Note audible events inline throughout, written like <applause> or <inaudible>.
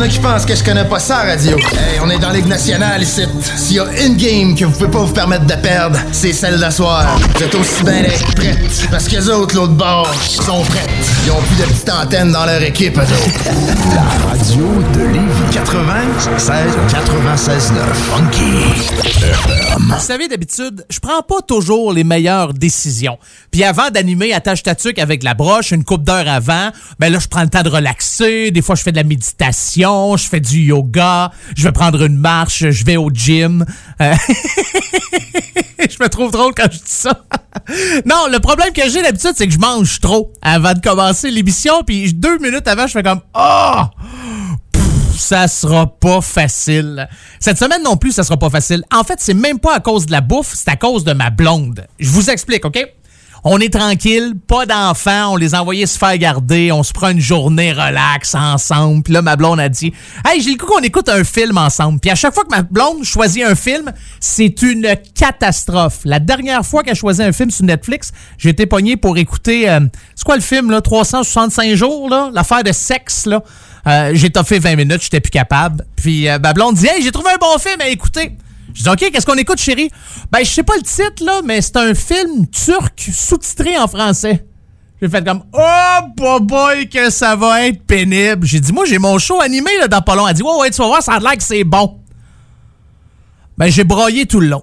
Y'en a qui pensent que je connais pas ça, radio. Hey, on est dans Ligue nationale ici. S'il y a une game que vous pouvez pas vous permettre de perdre, c'est celle d'asseoir. Vous êtes aussi bien d'être prêtes. Parce que les autres, l'autre bord, sont prêtes. Ils ont plus de petites antennes dans leur équipe, eux autres. La radio de Lévis 96 96 9 Funky FM. Vous savez, d'habitude, je prends pas toujours les meilleures décisions. Puis avant d'animer Attache Tatuc avec la broche, une coupe d'heure avant, ben là, je prends le temps de relaxer. Des fois, je fais de la méditation, je fais du yoga, je vais prendre une marche, je vais au gym. Euh, <laughs> je me trouve drôle quand je dis ça. non, le problème que j'ai d'habitude, c'est que je mange trop avant de commencer l'émission. Puis deux minutes avant, je fais comme « Oh! » ça sera pas facile. Cette semaine non plus, ça sera pas facile. En fait, c'est même pas à cause de la bouffe, c'est à cause de ma blonde. Je vous explique, OK? On est tranquille, pas d'enfants, on les a envoyés se faire garder, on se prend une journée relax ensemble. Puis là, ma blonde a dit Hey, j'ai le coup qu'on écoute un film ensemble. Puis à chaque fois que ma blonde choisit un film, c'est une catastrophe. La dernière fois qu'elle choisit un film sur Netflix, j'ai été pogné pour écouter. euh, c'est quoi le film, là 365 jours, là? L'affaire de sexe, là. Euh, j'ai toffé 20 minutes, j'étais plus capable. Puis euh, ma blonde dit Hey, j'ai trouvé un bon film à écouter. Je dis OK, qu'est-ce qu'on écoute, chérie? Ben, je sais pas le titre, là, mais c'est un film turc sous-titré en français. J'ai fait comme Oh boy, que ça va être pénible. J'ai dit Moi, j'ai mon show animé là, dans pas long. Elle dit Ouais, ouais, tu vas voir, ça a l'air que c'est bon. Ben, j'ai broyé tout le long.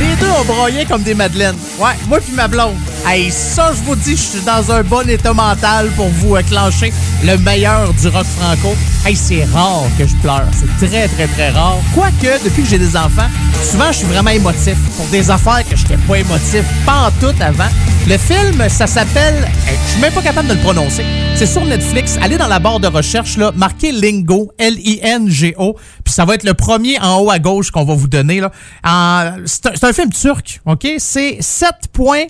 Les deux ont broyé comme des madeleines. Ouais, moi puis ma blonde. Hey, ça, je vous dis, je suis dans un bon état mental pour vous clencher le meilleur du rock franco. Hey, c'est rare que je pleure. C'est très, très, très rare. Quoique, depuis que j'ai des enfants, souvent, je suis vraiment émotif. Pour des affaires que je n'étais pas émotif, pas en tout avant. Le film, ça s'appelle... hey, je suis même pas capable de le prononcer. C'est sur Netflix. Allez dans la barre de recherche, là, marquez Lingo, L-I-N-G-O, ça va être le premier en haut à gauche qu'on va vous donner. là. C'est un, film turc, OK? C'est 7 points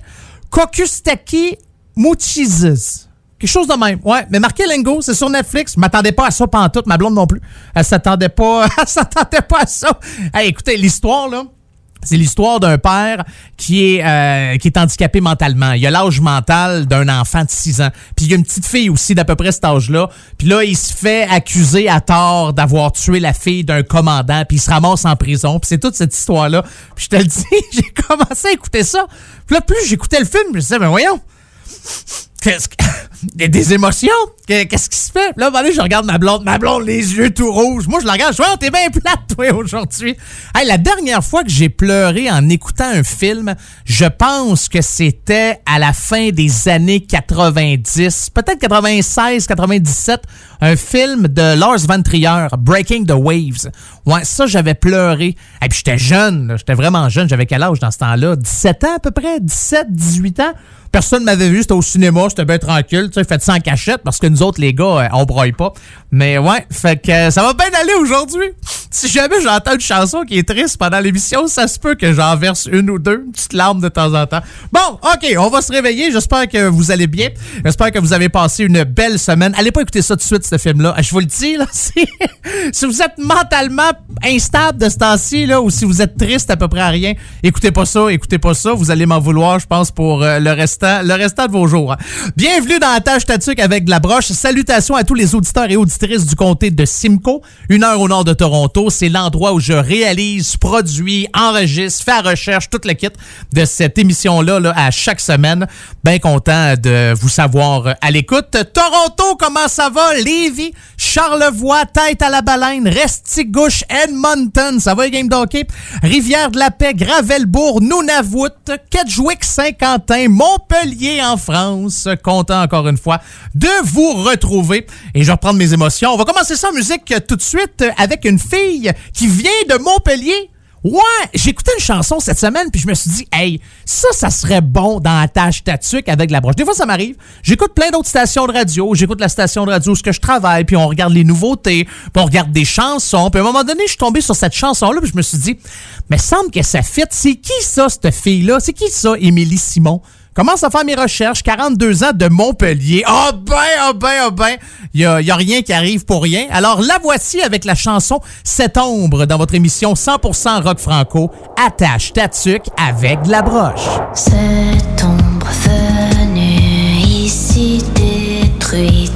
Kokustaki Muchizes. Quelque chose de même. Ouais, mais marquez Lingo, c'est sur Netflix. Je m'attendais pas à ça pantoute, ma blonde non plus. Elle s'attendait pas, <laughs> elle s'attendait pas à ça. Hey, écoutez, l'histoire, là, c'est l'histoire d'un père qui est, euh, qui est handicapé mentalement. Il a l'âge mental d'un enfant de 6 ans. Puis il y a une petite fille aussi d'à peu près cet âge-là. Puis là, il se fait accuser à tort d'avoir tué la fille d'un commandant. Puis il se ramasse en prison. Puis c'est toute cette histoire-là. Puis je te le <laughs> dis, j'ai commencé à écouter ça. Puis là, plus j'écoutais le film, je me disais, mais voyons, qu'est-ce que... <laughs> Des, émotions? Que- Qu'est-ce qui se fait? Là, je regarde ma blonde, ma blonde, les yeux tout rouges. Moi, je la regarde, je dis, oh, t'es bien plate, toi, aujourd'hui. Hey, la dernière fois que j'ai pleuré en écoutant un film, je pense que c'était à la fin des années 90, peut-être 96, 97, un film de Lars Van Trier, Breaking the Waves. Ouais, ça, j'avais pleuré. Et puis, j'étais jeune, j'étais vraiment jeune. J'avais quel âge dans ce temps-là? 17 ans à peu près? 17, 18 ans? Personne ne m'avait vu, c'était au cinéma, c'était bien tranquille, tu sais, faites ça en cachette parce que nous autres, les gars, euh, on broye pas. Mais ouais, fait que euh, ça va bien aller aujourd'hui. Si jamais j'entends une chanson qui est triste pendant l'émission, ça se peut que j'en verse une ou deux, une petite larme de temps en temps. Bon, ok, on va se réveiller. J'espère que vous allez bien. J'espère que vous avez passé une belle semaine. Allez pas écouter ça tout de suite, ce film-là. Je vous le dis, là, <laughs> si, si vous êtes mentalement instable de ce temps-ci, là, ou si vous êtes triste à peu près à rien, écoutez pas ça, écoutez pas ça. Vous allez m'en vouloir, je pense, pour euh, le le restant de vos jours. Bienvenue dans la tâche tatuque avec de la broche. Salutations à tous les auditeurs et auditrices du comté de Simcoe, une heure au nord de Toronto. C'est l'endroit où je réalise, produis, enregistre, fais la recherche, toute le kit de cette émission-là là, à chaque semaine. Bien content de vous savoir à l'écoute. Toronto, comment ça va? Lévis, Charlevoix, tête à la baleine, Restigouche, Edmonton, ça va les games d'hockey? Rivière de la Paix, Gravelbourg, Nunavut, Kedgewick, Saint-Quentin, Montpellier en France. Content encore une fois de vous retrouver. Et je vais reprendre mes émotions. On va commencer ça en musique tout de suite avec une fille qui vient de Montpellier. Ouais, j'écoutais une chanson cette semaine, puis je me suis dit, hey, ça, ça serait bon dans la tâche tatuc avec la broche. Des fois, ça m'arrive. J'écoute plein d'autres stations de radio. J'écoute la station de radio où je travaille, puis on regarde les nouveautés, puis on regarde des chansons. Puis à un moment donné, je suis tombé sur cette chanson-là, puis je me suis dit, mais semble que ça fit. C'est qui ça, cette fille-là? C'est qui ça, Émilie Simon? Commence à faire mes recherches. 42 ans de Montpellier. Oh ben, oh ben, oh ben. Il n'y a, a rien qui arrive pour rien. Alors la voici avec la chanson Cette ombre dans votre émission 100% rock franco. Attache ta tuque avec de la broche. Cette ombre venue ici détruit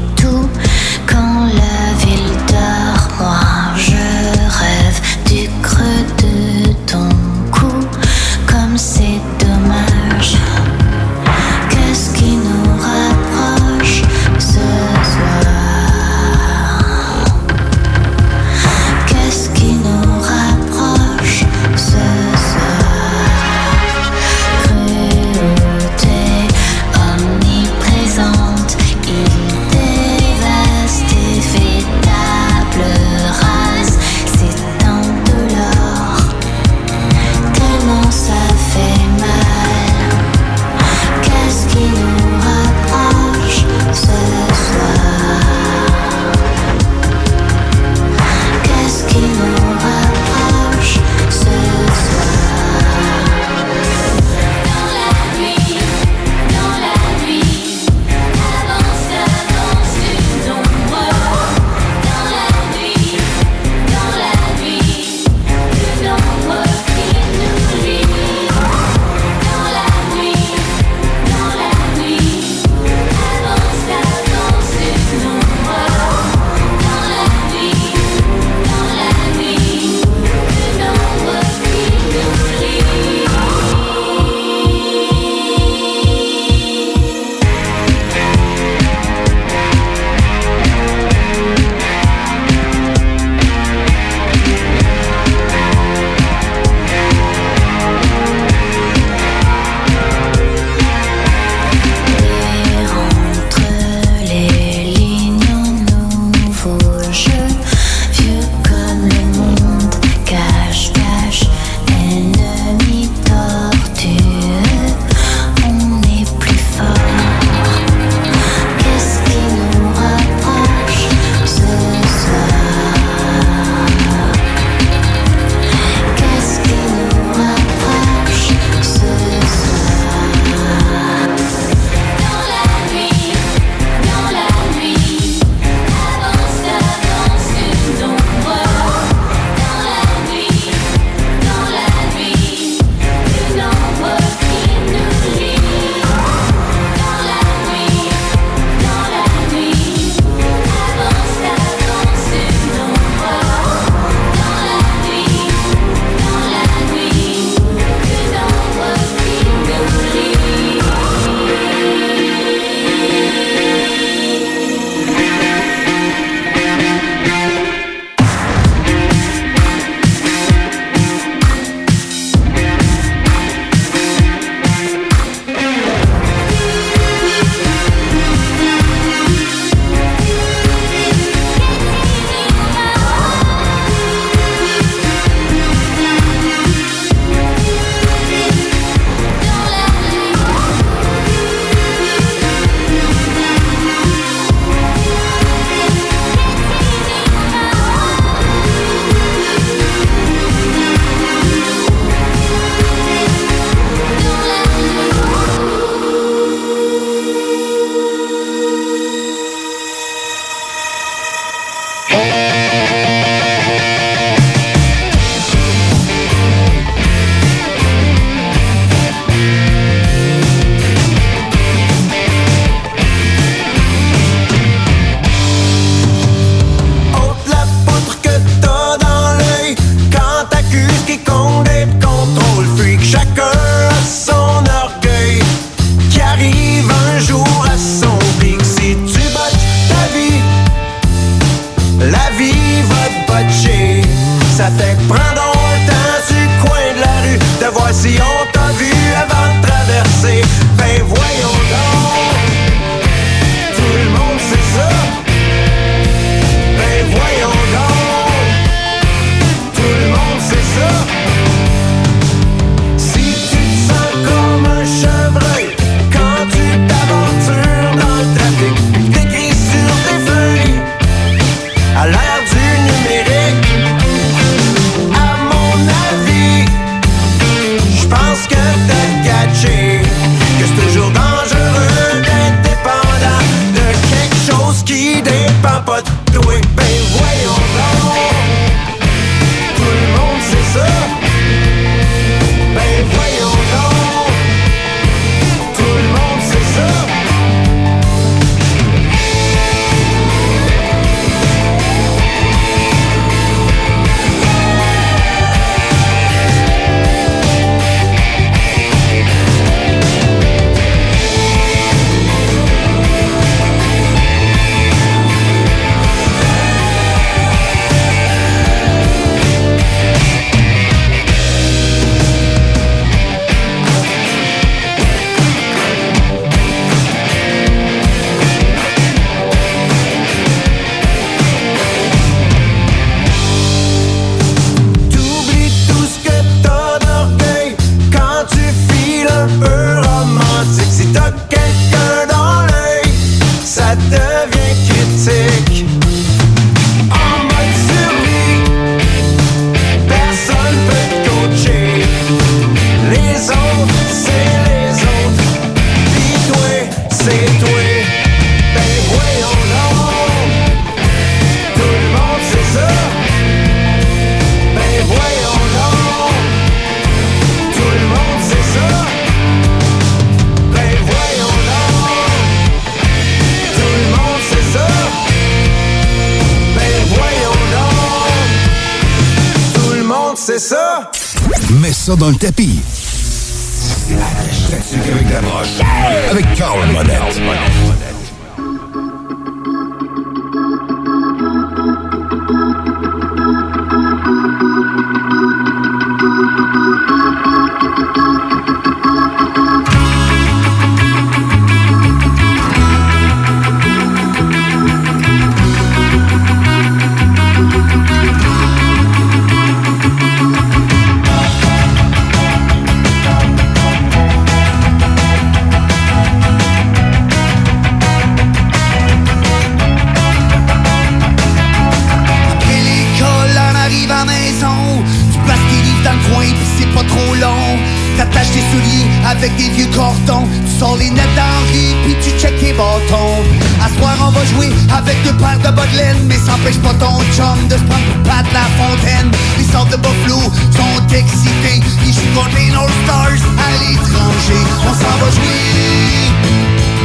sont les nettes d'Henri, puis tu check les bâtons. À soir, on va jouer avec deux paires de bottes mais ça empêche pas ton chum de se prendre pour Pat la fontaine. Les sortes de Buffalo sont excités, ils jouent contre les North Stars à l'étranger. On s'en va jouer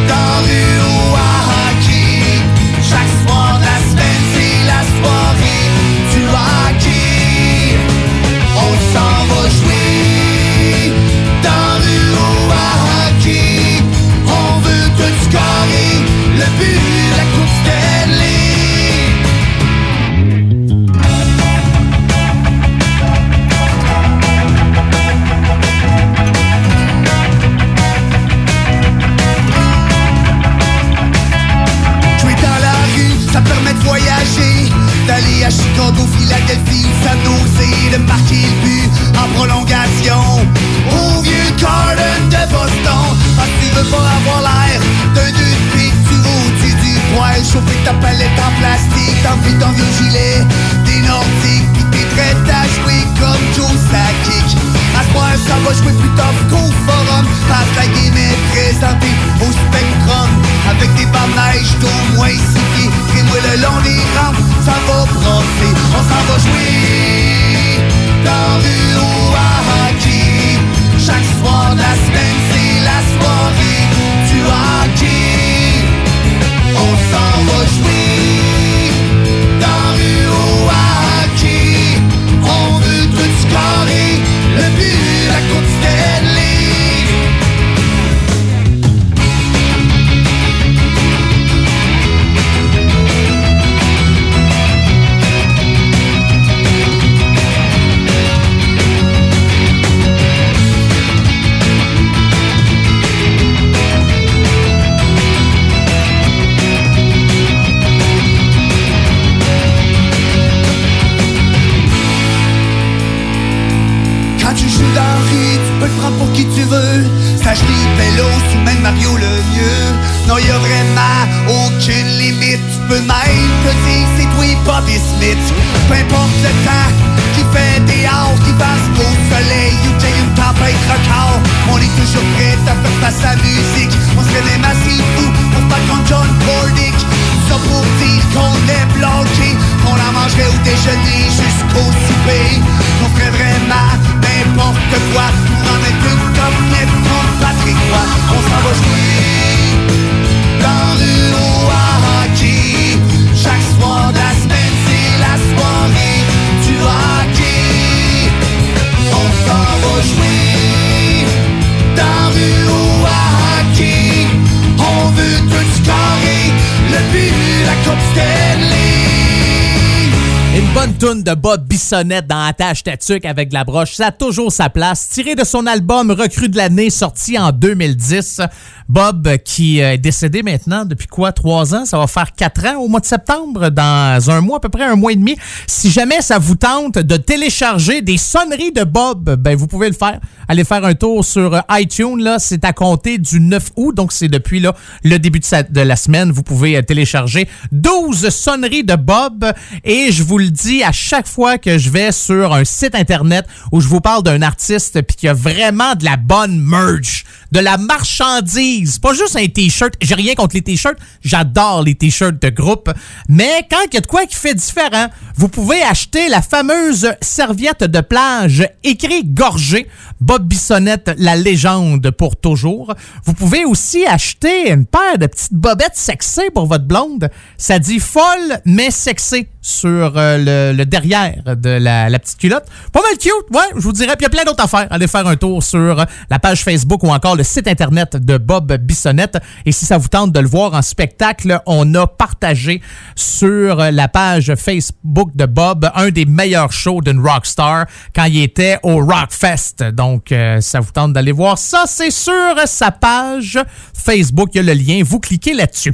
dans rue ou à hockey chaque soir. veux pas avoir l'air d'un nœud de pique, tu routes du poil, chauffer ta palette en plastique, t'enfuis ton vieux gilet, des nordiques, pis t'es prête à jouer comme Joe Sakic. À soir, ça va jouer plus tard qu'au forum, hashtag est présenté au spectrum, avec des barres neige d'au moins six pieds, moi le long des rampes, ça va brasser, on s'en va jouer dans rue au hockey, chaque soir de la semaine Peu importe le temps qui fait des heures, qui passe beau soleil ou qu'il une record. On est toujours prêt à faire face à la musique. On serait même assez fou pour pas contre John Cordick. Ça pour dire qu'on est bloqué, qu'on la mangerait au déjeuner jusqu'au souper. On ferait vraiment n'importe quoi Une bonne toune de Bob Bissonnette dans Attache Tatuc avec de la broche, ça a toujours sa place. Tiré de son album Recrue de l'année sorti en 2010. Bob euh, qui est décédé maintenant depuis quoi? Trois ans? Ça va faire quatre ans au mois de septembre, dans un mois, à peu près un mois et demi. Si jamais ça vous tente de télécharger des sonneries de Bob, ben vous pouvez le faire. Allez faire un tour sur euh, iTunes, là, c'est à compter du 9 août, donc c'est depuis là, le début de, la semaine. Vous pouvez euh, télécharger 12 sonneries de Bob et je vous le dis à chaque fois que je vais sur un site internet où je vous parle d'un artiste puis qu'il y a vraiment de la bonne merch, de la marchandise, pas juste un t-shirt. J'ai rien contre les t-shirts, j'adore les t-shirts de groupe, mais quand il y a de quoi qui fait différent, vous pouvez acheter la fameuse serviette de plage écrit gorgé Bob Bissonnette, la légende pour toujours. Vous pouvez aussi acheter une paire de petites bobettes sexées pour votre blonde. Ça dit folle mais sexée sur euh, le, le derrière de la, la petite culotte. Pas mal cute, ouais, je vous dirais. Puis il y a plein d'autres affaires. Allez faire un tour sur la page Facebook ou encore le site internet de Bob Bissonnette. Et si ça vous tente de le voir en spectacle, on a partagé sur la page Facebook de Bob un des meilleurs shows d'une rockstar quand il était au Rockfest. Donc, euh, ça vous tente d'aller voir ça, c'est sur sa page Facebook. Il y a le lien. Vous cliquez là-dessus.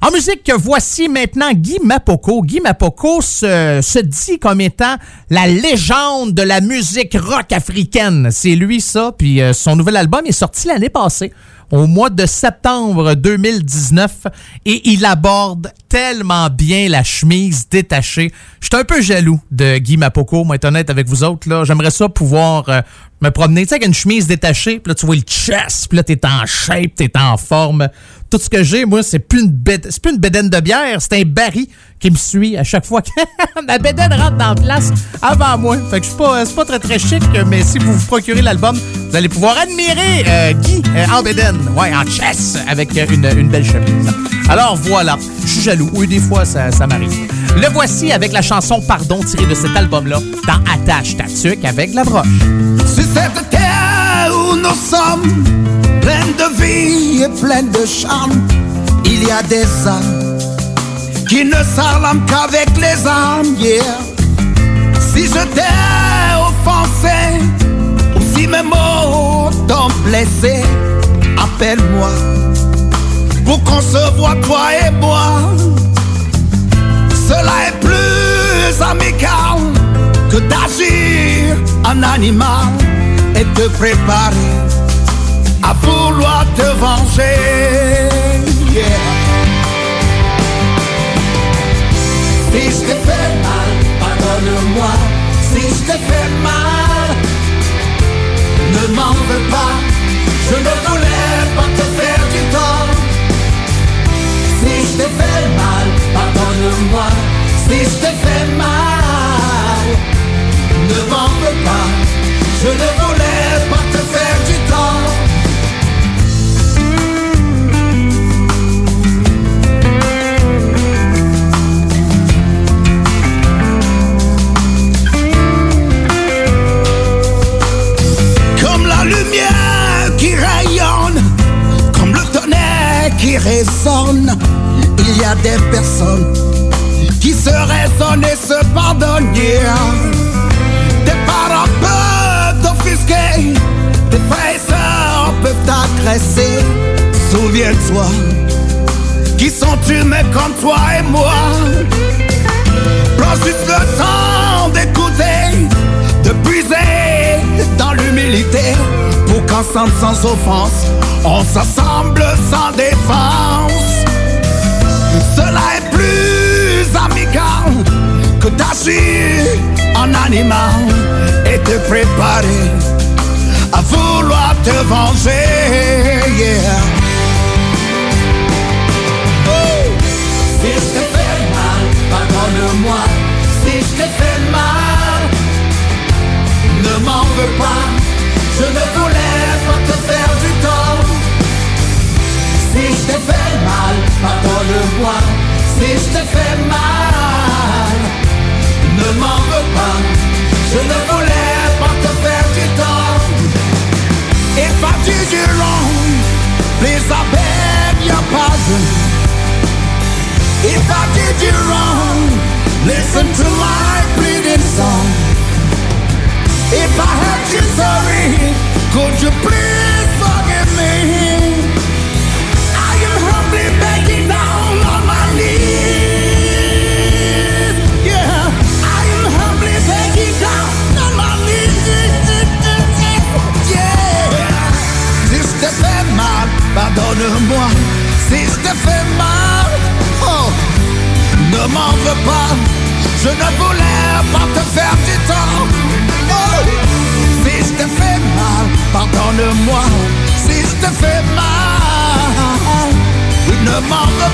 En musique, voici maintenant Guy Mapoko. Guy Mapoko se, se dit comme étant la légende de la musique rock africaine. C'est lui ça. Puis euh, son nouvel album est sorti l'année passée au mois de septembre 2019 et il aborde tellement bien la chemise détachée. Je suis un peu jaloux de Guy Mapoko, moi être honnête avec vous autres. là. J'aimerais ça pouvoir euh, me promener tu sais, avec une chemise détachée, puis là tu vois le chest, puis là t'es en shape, t'es en forme. Tout ce que j'ai, moi, c'est plus une c'est plus une bédaine de bière, c'est un baril qui me suit à chaque fois que <laughs> ma bédaine rentre dans la place avant moi. Fait que je suis pas, c'est pas très très chic, mais si vous vous procurez l'album, vous allez pouvoir admirer euh, Guy euh, en bédaine, ouais, en chess, avec une, une belle chemise. Alors voilà, je suis jaloux. Oui, des fois, ça, ça m'arrive. Le voici avec la chanson Pardon tirée de cet album-là dans Attache Tatuc avec la broche. Sur cette terre où nous sommes, pleine de vie et pleine de charme, il y a des âmes qui ne s'arment qu'avec les armes, yeah. Si je t'ai offensé, ou si mes mots t'ont blessé, appelle-moi pour qu'on se voit toi et moi. Cela est plus amical que d'agir en animal et te préparer à vouloir te venger. Si je t'ai fait mal, pardonne-moi. Si je t'ai fait mal, ne m'en veux pas. Pardonne-moi. Si je t'ai fait mal, ne m'en veux pas. Je ne voulais pas te faire du tort. Comme la lumière qui rayonne, comme le tonnerre qui résonne, il y a des personnes qui se raisonnent et se pardonnent. yeah. Des parents peuvent t'offusquer, des frères et sœurs peuvent t'agresser. Souviens-toi, qui sont humains comme toi et moi. Prends juste le temps d'écouter, de puiser dans l'humilité pour qu'ensemble sans offense, on s'assemble sans défense. Aussi en animal et te préparer à vouloir te venger. Yeah. Si je te fais mal, pardonne-moi. Si je te fais mal, ne m'en veux pas. Je ne voulais pas te faire du tort. Si je te fais mal, pardonne-moi. Si je te fais Je ne voulais pas te faire du tort. If I did you wrong, please I beg your pardon. If I did you wrong, listen to my pleading song. If I hurt you sorry, could you please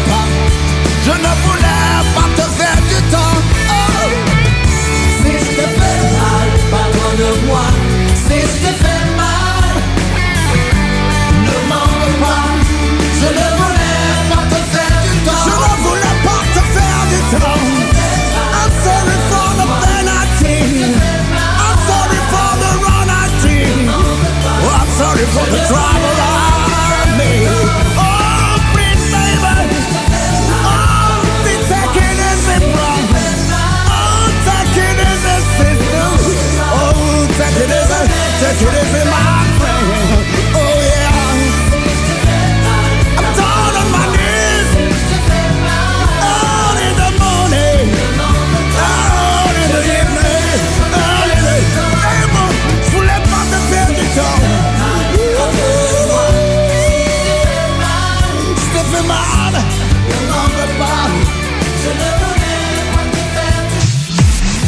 pas. Je ne voulais pas te faire du tort. Oh, si je te fais mal, pardonne-moi. Si je te fais mal, ne veux pas. Je ne voulais pas te faire du tort. Je ne voulais pas te faire du tort. I'm sorry for the did. I'm sorry for the wrong I I'm sorry for the trouble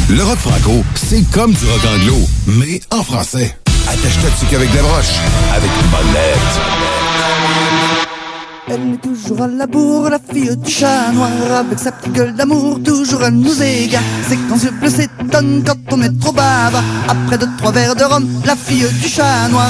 Le rock franco, c'est comme du rock anglo, mais en français. Elle est toujours à la bourre, la fille du chat noir Avec sa petite gueule d'amour, toujours à nous égarer C'est quand yeux bleus s'étonne quand on est trop bavard. Après deux, trois verres de rhum, la fille du chat noir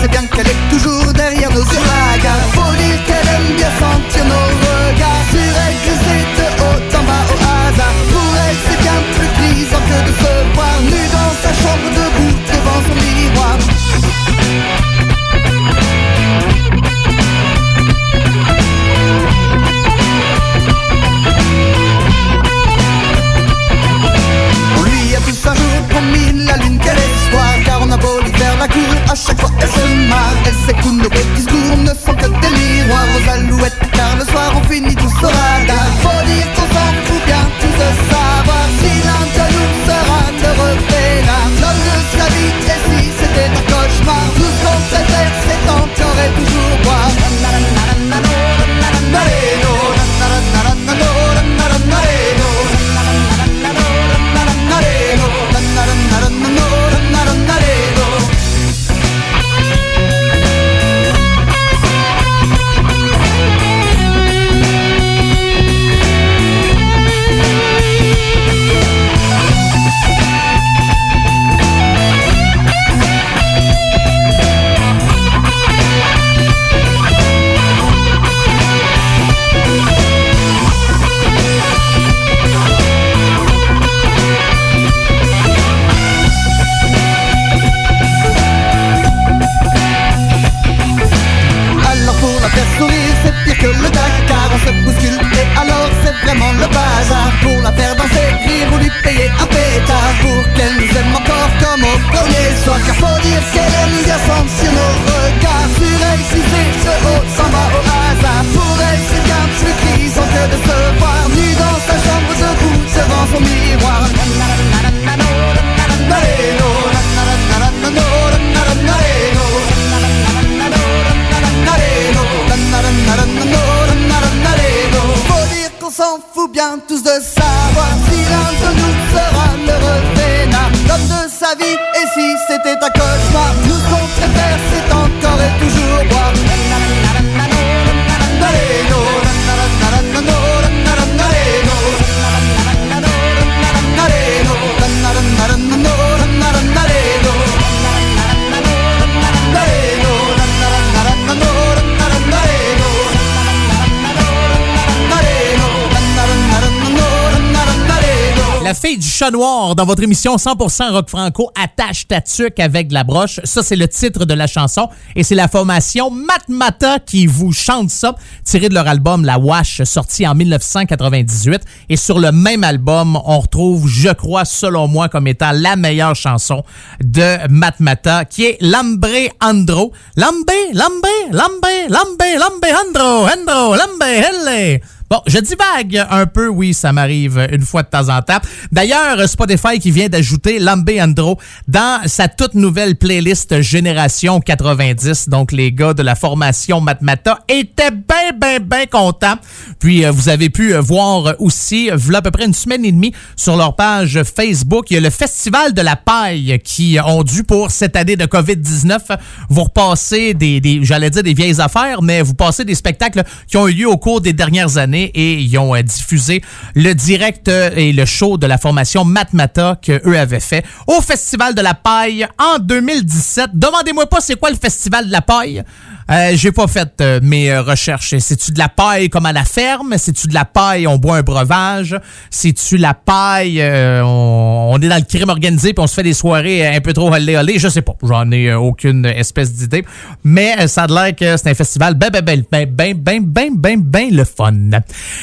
sait bien qu'elle est toujours nous bien tous de savoir si l'un de nous sera l'heureux peinard L'homme de sa vie et si c'était un cauchemar Nous ce qu'on préfère c'est encore et toujours boire La fille du chat noir dans votre émission 100% rock franco attache ta tuque avec de la broche. Ça, c'est le titre de la chanson et c'est la formation Matmata qui vous chante ça, tiré de leur album La Wash, sorti en 1998. Et sur le même album, on retrouve, je crois, selon moi, comme étant la meilleure chanson de Matmata, qui est Lambre Andro. Lambe, Lambe, Lambe, Lambe, Lambe, Andro, Andro, Lambe, Helle. Bon, je divague un peu, oui, ça m'arrive une fois de temps en temps. D'ailleurs, Spotify qui vient d'ajouter Lambe Andro dans sa toute nouvelle playlist Génération 90. Donc, les gars de la formation Matmata étaient bien, bien, bien contents. Puis, euh, vous avez pu euh, voir aussi, voilà à peu près une semaine et demie, sur leur page Facebook, il y a le Festival de la paille qui ont dû, pour cette année de COVID-19, vous repasser des, des j'allais dire des vieilles affaires, mais vous passez des spectacles qui ont eu lieu au cours des dernières années et ils ont euh, diffusé le direct euh, et le show de la formation Matmata que eux avaient fait au Festival de la Paille en 2017. Demandez-moi pas c'est quoi le Festival de la Paille. Euh, j'ai pas fait euh, mes euh, recherches. C'est-tu de la paille comme à la ferme? C'est-tu de la paille, on boit un breuvage? C'est-tu la paille, euh, on, on est dans le crime organisé puis on se fait des soirées un peu trop olé olé? Je sais pas. J'en ai euh, aucune espèce d'idée. Mais euh, ça a l'air que c'est un festival ben, ben, ben, ben, ben, ben, ben, ben, ben le fun.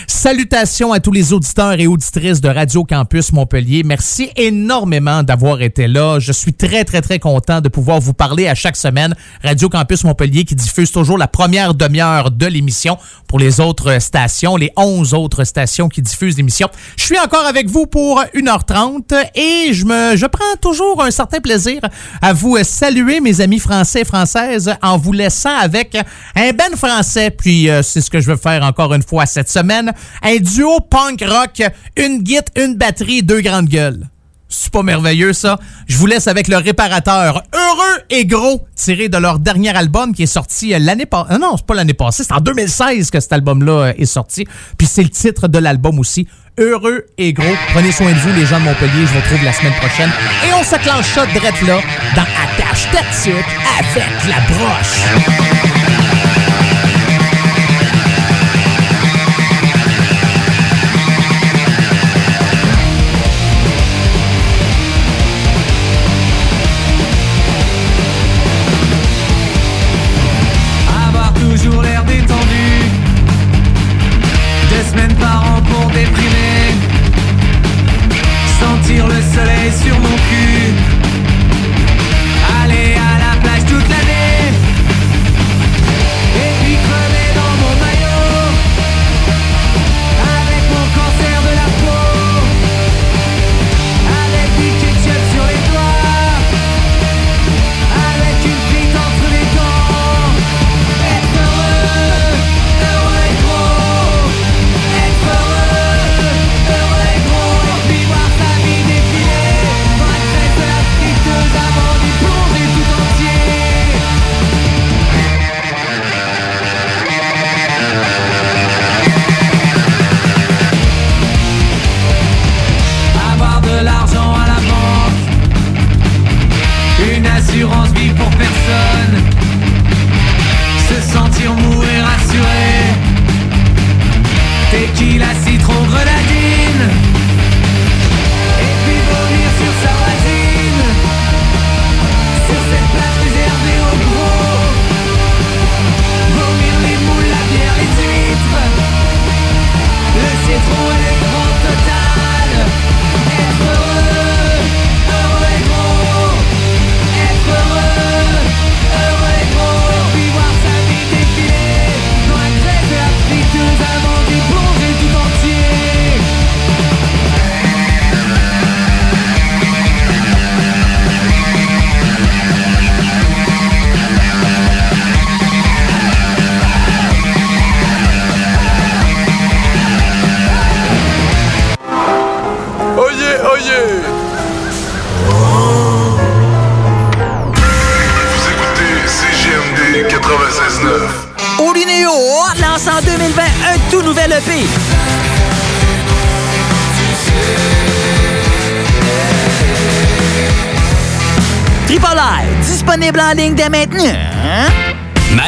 Salutations à tous les auditeurs et auditrices de Radio Campus Montpellier. Merci énormément d'avoir été là. Je suis très, très, très content de pouvoir vous parler à chaque semaine. Radio Campus Montpellier qui diffuse toujours la première demi-heure de l'émission pour les autres stations, les 11 autres stations qui diffusent l'émission. Je suis encore avec vous pour 1h30 et je me, je prends toujours un certain plaisir à vous saluer, mes amis français et françaises, en vous laissant avec un ben français. Puis euh, c'est ce que je veux faire encore une fois cette semaine. Un duo punk rock, une guitare, une batterie, deux grandes gueules. C'est pas merveilleux, ça? Je vous laisse avec le réparateur Heureux et Gros, tiré de leur dernier album qui est sorti euh, l'année passée. non, c'est pas l'année passée, c'est en 2016 que cet album-là euh, est sorti. Puis c'est le titre de l'album aussi. Heureux et Gros. Prenez soin de vous, les gens de Montpellier. Je vous retrouve la semaine prochaine. Et on se clenche ça direct là, dans Attache ta tuque avec la broche.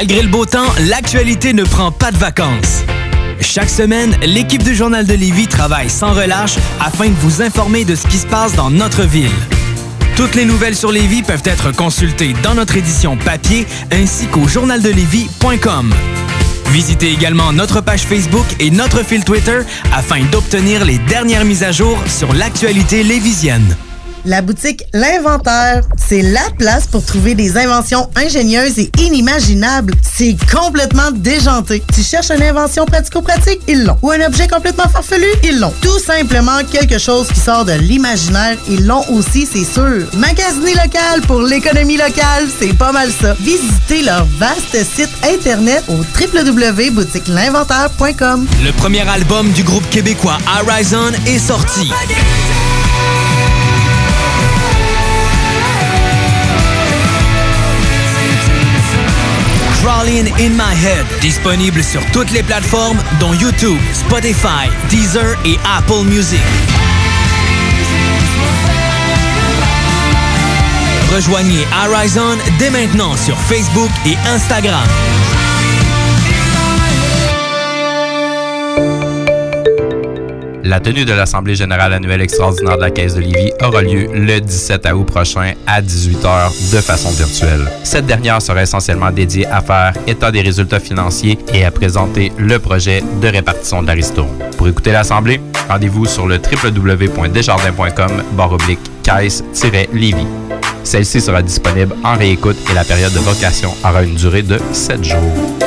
Malgré le beau temps, l'actualité ne prend pas de vacances. Chaque semaine, l'équipe du Journal de Lévis travaille sans relâche afin de vous informer de ce qui se passe dans notre ville. Toutes les nouvelles sur Lévis peuvent être consultées dans notre édition papier ainsi qu'au journaldelevis.com. Visitez également notre page Facebook et notre fil Twitter afin d'obtenir les dernières mises à jour sur l'actualité lévisienne. La boutique L'Inventaire, c'est la place pour trouver des inventions ingénieuses et inimaginables. C'est complètement déjanté. Tu cherches une invention pratico-pratique? Ils l'ont. Ou un objet complètement farfelu? Ils l'ont. Tout simplement quelque chose qui sort de l'imaginaire? Ils l'ont aussi, c'est sûr. Magasiner local pour l'économie locale, c'est pas mal ça. Visitez leur vaste site internet au www.boutiquelinventaire.com. Le premier album du groupe québécois Horizon est sorti. In My Head, disponible sur toutes les plateformes dont YouTube, Spotify, Deezer et Apple Music. Rejoignez Horizon dès maintenant sur Facebook et Instagram. La tenue de l'Assemblée générale annuelle extraordinaire de la Caisse de Lévis aura lieu le 17 août prochain à 18h de façon virtuelle. Cette dernière sera essentiellement dédiée à faire état des résultats financiers et à présenter le projet de répartition de la ristourne. Pour écouter l'Assemblée, rendez-vous sur le www.desjardins.com barre caisse-lévis. Celle-ci sera disponible en réécoute et la période de vocation aura une durée de 7 jours.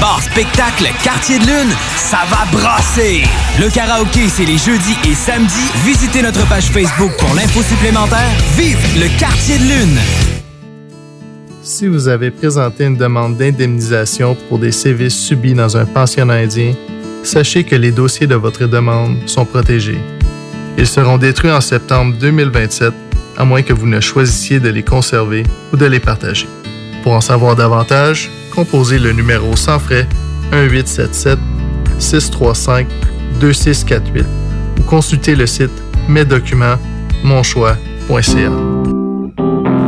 Bar spectacle Quartier de Lune, ça va brasser! Le karaoké, c'est les jeudis et samedis. Visitez notre page Facebook pour l'info supplémentaire. Vive le Quartier de Lune! Si vous avez présenté une demande d'indemnisation pour des sévices subis dans un pensionnat indien, sachez que les dossiers de votre demande sont protégés. Ils seront détruits en septembre 2027, à moins que vous ne choisissiez de les conserver ou de les partager. Pour en savoir davantage, composez le numéro sans frais 1877 635 2648 ou consultez le site mesdocuments.monchoix.ca.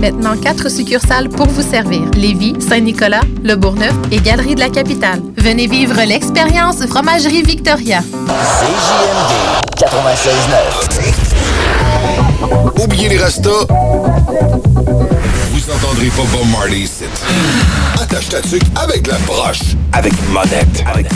Maintenant, quatre succursales pour vous servir. Lévis, Saint-Nicolas, Le Bourgneuf et Galerie de la Capitale. Venez vivre l'expérience Fromagerie Victoria. CJMD 96.9. Oubliez les restos. Vous entendrez pas Bob Marley ici. Attache ta tuque avec la broche. Avec monette. Avec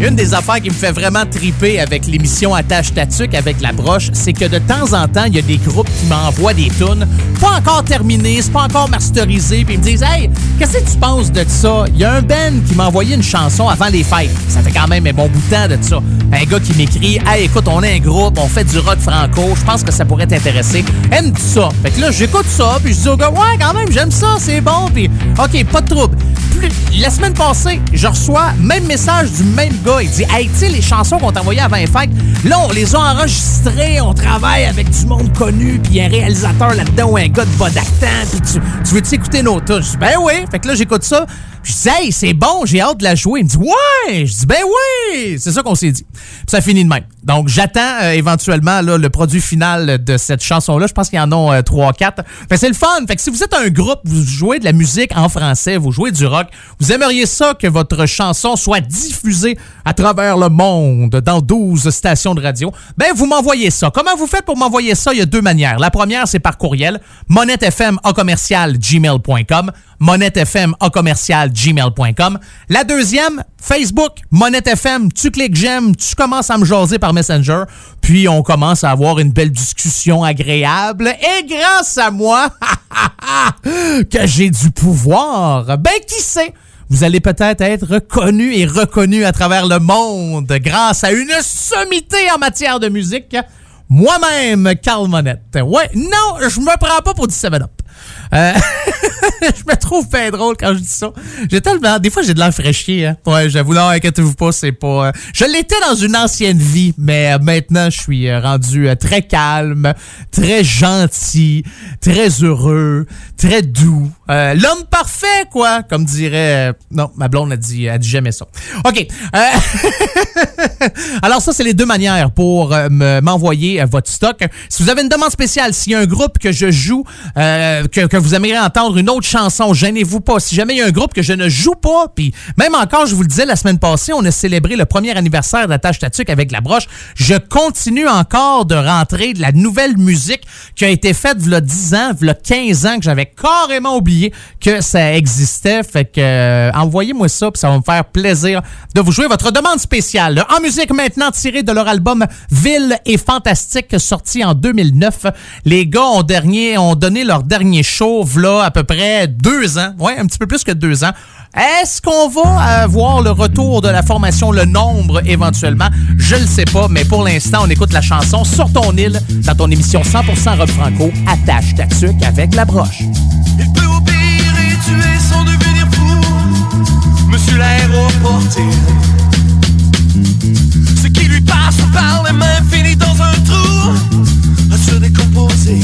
Une des affaires qui me fait vraiment triper avec l'émission Attache Tatuc avec la broche, c'est que de temps en temps, il y a des groupes qui m'envoient des tunes pas encore terminées, c'est pas encore masterisé, puis ils me disent Hey, qu'est-ce que tu penses de ça? Il y a un Ben qui m'a envoyé une chanson avant les fêtes. Ça fait quand même un bon bout de temps de ça. Un gars qui m'écrit Hey, écoute, on est un groupe, on fait du rock franco, je pense que ça pourrait t'intéresser. Aimes-tu ça? Fait que là, j'écoute ça, puis je dis au gars Ouais, quand même, j'aime ça, c'est bon, puis OK, pas de trouble. Plus- la semaine passée, je reçois même message du même Il dit Hey, tu sais, les chansons qu'on t'a envoyées avant les fêtes, là, on les a enregistrées, on travaille avec du monde connu, puis un réalisateur là-dedans ou un gars de bas puis tu, tu veux-tu écouter nos tunes? Je dis Ben oui. Fait que là, j'écoute ça. Je dis Hey, c'est bon, j'ai hâte de la jouer. Il me dit Ouais. Je dis Ben oui. C'est ça qu'on s'est dit. Puis ça finit de même. Donc, j'attends euh, éventuellement le produit final de cette chanson-là. Je pense qu'il y en a 3-4. Fait que c'est le fun. Fait que si vous êtes un groupe, vous jouez de la musique en français, vous jouez du rock, vous aimeriez ça que votre chanson soit diffusée à travers le monde dans 12 stations de radio, ben vous m'envoyez ça. Comment vous faites pour m'envoyer ça? Il y a deux manières. La première, c'est par courriel, monettefm commercial gmail.com, monettefm gmail.com. La deuxième, Facebook, Monette FM, tu cliques j'aime, tu commences à me jaser par Messenger, puis on commence à avoir une belle discussion agréable. Et grâce à moi, <laughs> que j'ai du pouvoir, ben qui sait? Vous allez peut-être être reconnu et reconnu à travers le monde grâce à une sommité en matière de musique. Moi-même, Carl Monette. Ouais, non, je me prends pas pour du 7-Up. Euh, <laughs> <laughs> je me trouve pas drôle quand je dis ça. J'ai tellement. Des fois, j'ai de l'air fraîchier. Hein? Ouais, j'avoue, non, inquiétez-vous pas, c'est pas. euh, Je l'étais dans une ancienne vie, mais euh, maintenant, je suis euh, rendu très calme, très gentil, très heureux, très doux. L'homme parfait, quoi, comme dirait. non, ma blonde a dit, a dit jamais ça. OK. <laughs> alors ça, c'est les deux manières pour me- m'envoyer votre stock. Si vous avez une demande spéciale, s'il y a un groupe que je joue, que, que vous aimeriez entendre une autre chanson, gênez-vous pas. Si jamais il y a un groupe que je ne joue pas, puis même encore, je vous le disais la semaine passée, on a célébré le premier anniversaire d'Attache Tatuc avec la broche. Je continue encore de rentrer de la nouvelle musique qui a été faite a 10 ans, a 15 ans, que j'avais carrément oublié que ça existait. Fait que euh, envoyez-moi ça, puis ça va me faire plaisir de vous jouer votre demande spéciale. En musique maintenant tirée de leur album Ville et Fantastique sorti en 2009. Les gars ont, dernier, ont donné leur dernier show là à peu près deux ans. Ouais, un petit peu plus que deux ans. Est-ce qu'on va euh, voir le retour de la formation Le Nombre éventuellement? Je le sais pas, mais pour l'instant, on écoute la chanson Sur ton île dans ton émission 100% Rob Franco, Attache ta tuque avec la broche. Il peut obéir et tuer sans devenir fou. Monsieur l'aéroportier. Ce qui lui passe par les mains finit dans un trou à se décomposer.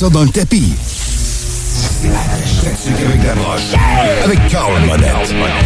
Ça dans le tapis. Avec la. Avec.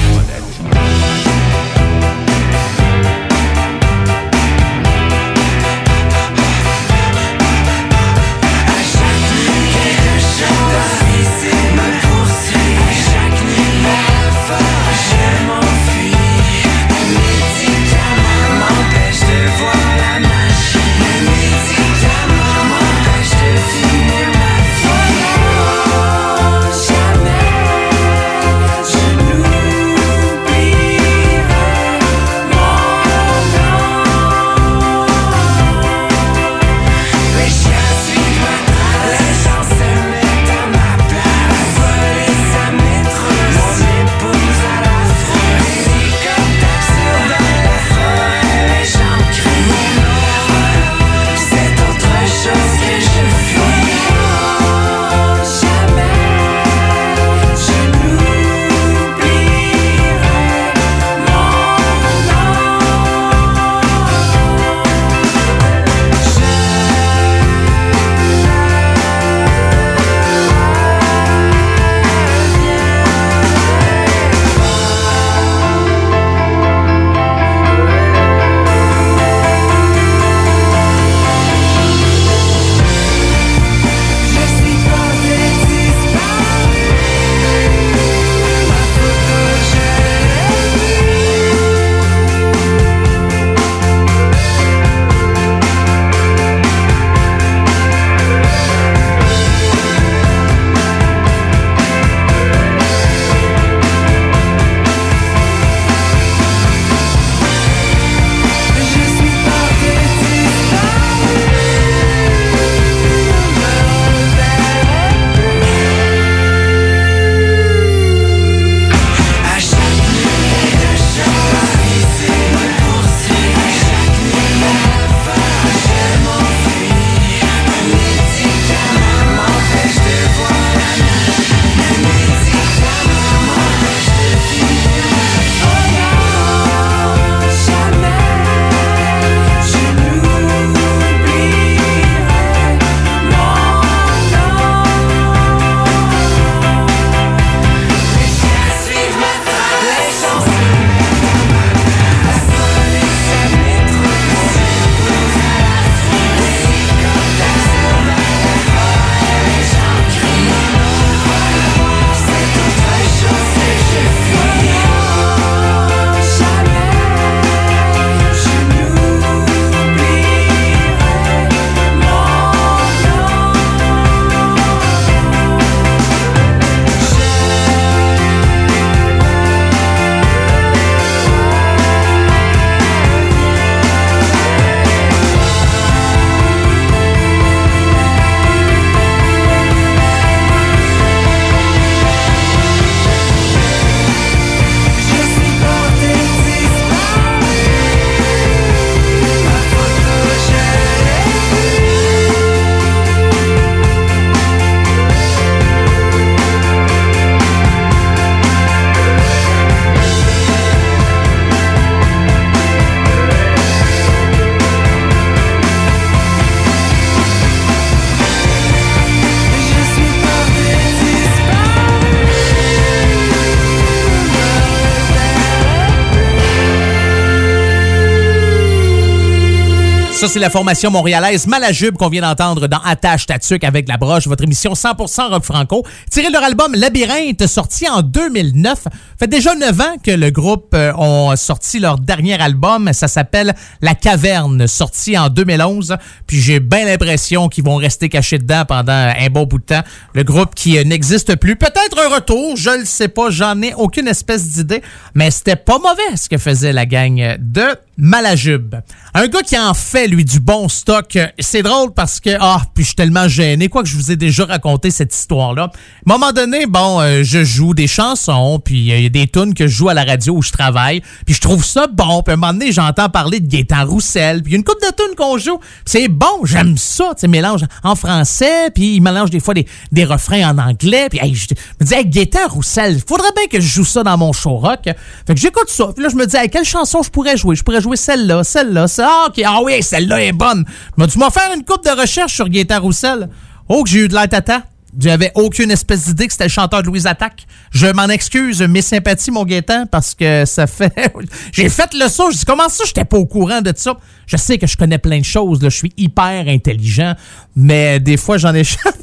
C'est la formation montréalaise Malajube qu'on vient d'entendre dans Attache Tatuc avec la broche, votre émission 100% rock franco. Tiré de leur album Labyrinthe, sorti en 2009. Fait déjà 9 ans que le groupe euh, ont sorti leur dernier album. Ça s'appelle La Caverne, sorti en 2011. Puis j'ai bien l'impression qu'ils vont rester cachés dedans pendant un bon bout de temps. Le groupe qui euh, n'existe plus. Peut-être un retour, je le sais pas, j'en ai aucune espèce d'idée. Mais c'était pas mauvais ce que faisait la gang de Malajube. Un gars qui en fait, lui, du bon stock. C'est drôle parce que, ah, puis je suis tellement gêné, quoi que je vous ai déjà raconté cette histoire-là. À un moment donné, bon, euh, je joue des chansons, puis euh, il y a des tunes que je joue à la radio où je travaille, puis je trouve ça bon. Puis à un moment donné, j'entends parler de Gaétan Roussel, puis il y a une coupe de tunes qu'on joue. C'est bon, j'aime ça, tu sais, mélange en français, puis il mélange des fois des, refrains en anglais, puis je me dis, hey, Gaétan Roussel, faudrait bien que je joue ça dans mon show rock. Fait que j'écoute ça, puis là, je me dis, hey, quelle chanson je pourrais jouer? Jouer celle-là, celle-là, celle Ah, ah oui, celle-là est bonne. Mais tu m'as faire une coupe de recherche sur Gaétan Roussel? Oh, que j'ai eu de l'air tata. J'avais aucune espèce d'idée que c'était le chanteur de Louise Attaque. Je m'en excuse, mes sympathies, mon Gaétan, parce que ça fait. <laughs> J'ai fait le saut. Je dis, comment ça, j'étais pas au courant de ça? Je sais que je connais plein de choses, là. Je suis hyper intelligent, mais des fois, j'en échappe.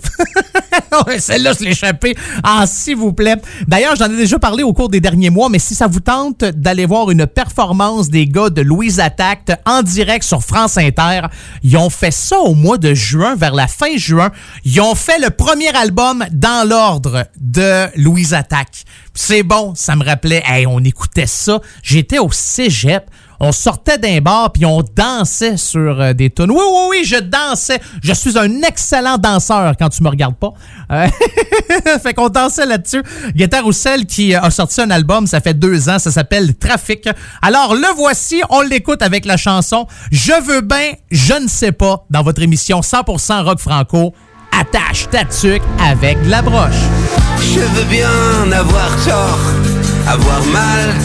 <laughs> Celle-là, je l'ai échappé. Ah, s'il vous plaît. D'ailleurs, j'en ai déjà parlé au cours des derniers mois, mais si ça vous tente d'aller voir une performance des gars de Louise Attaque en direct sur France Inter, ils ont fait ça au mois de juin, vers la fin juin. Ils ont fait le premier album dans l'ordre de Louise Attaque. C'est bon, ça me rappelait, hey, on écoutait ça. J'étais au cégep. On sortait d'un bar puis on dansait sur euh, des tunes. Oui, oui, oui, je dansais. Je suis un excellent danseur quand tu me regardes pas. Euh, <laughs> fait qu'on dansait là-dessus. Guetta Roussel qui a sorti un album, ça fait deux ans, ça s'appelle Trafic. Alors le voici, on l'écoute avec la chanson Je veux bien, je ne sais pas, dans votre émission 100% rock franco. Attache ta tuque avec de la broche. Je veux bien avoir tort, avoir mal.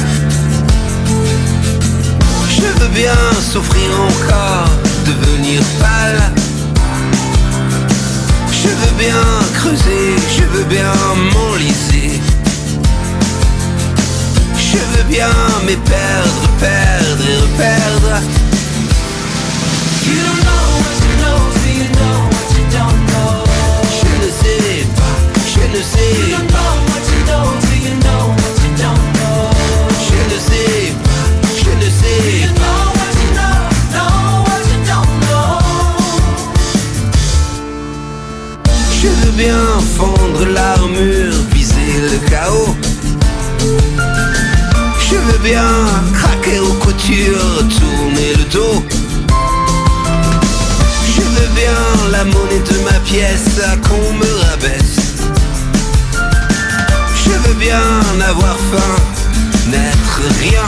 Je veux bien souffrir encore, devenir pâle. Je veux bien creuser, je veux bien m'enliser. Je veux bien me perdre, perdre et reperdre. Je ne sais you don't know what you know, till you know what you don't know. Je ne sais je ne sais you know what you know, know what you don't know. Je veux bien fondre l'armure, viser le chaos. Je veux bien craquer aux coutures, tourner le dos. Je veux bien la monnaie de ma pièce qu'on me rabaisse. Bien avoir faim, n'être rien.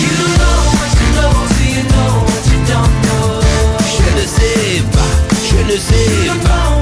You don't know what you know, till you know what you don't know. Je ne sais pas, je ne sais pas.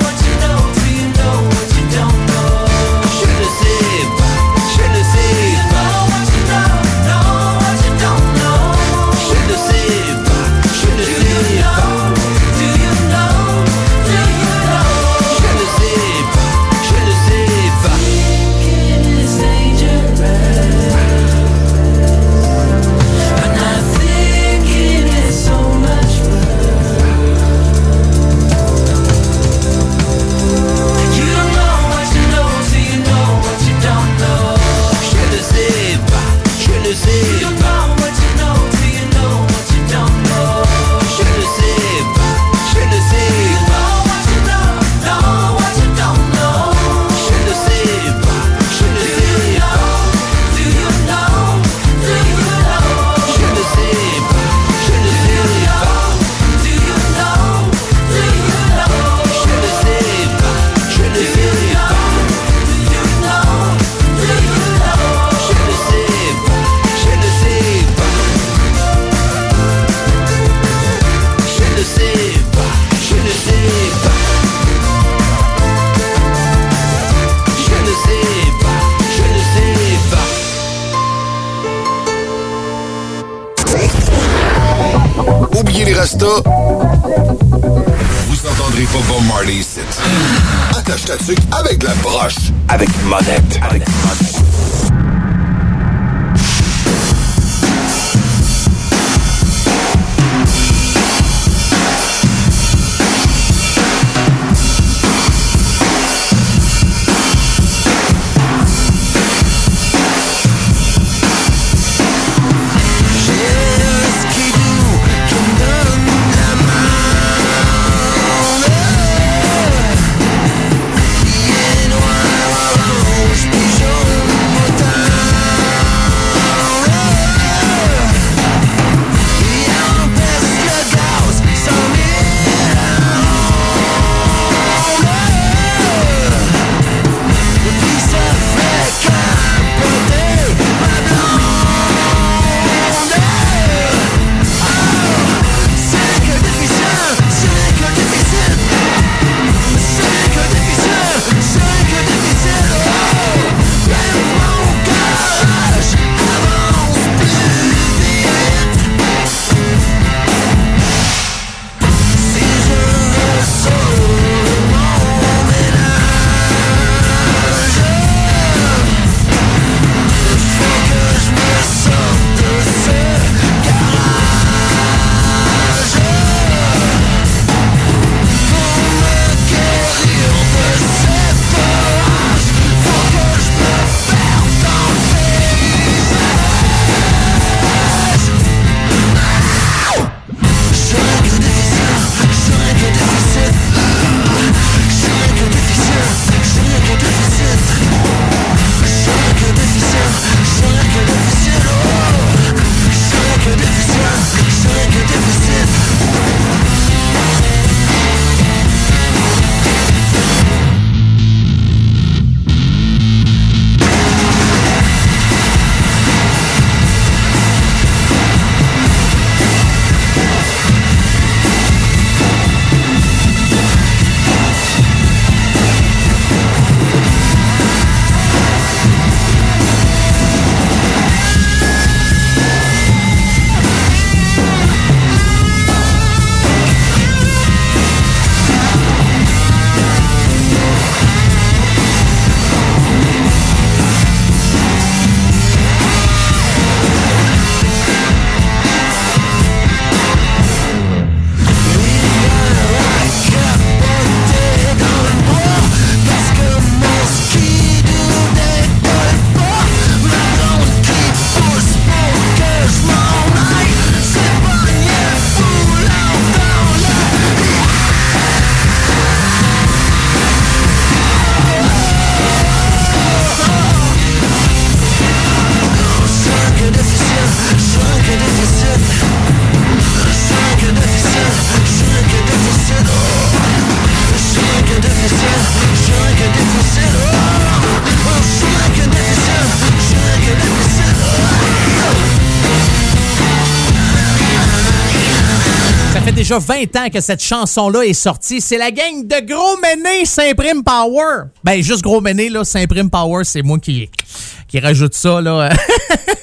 Avec monette. Avec Pigeon fait déjà 20 ans que cette chanson-là est sortie. C'est la gang de Gros Méné Saint-Prime Power. Ben, juste Gros Méné, là, Saint-Prime Power, c'est moi qui, qui rajoute ça, là.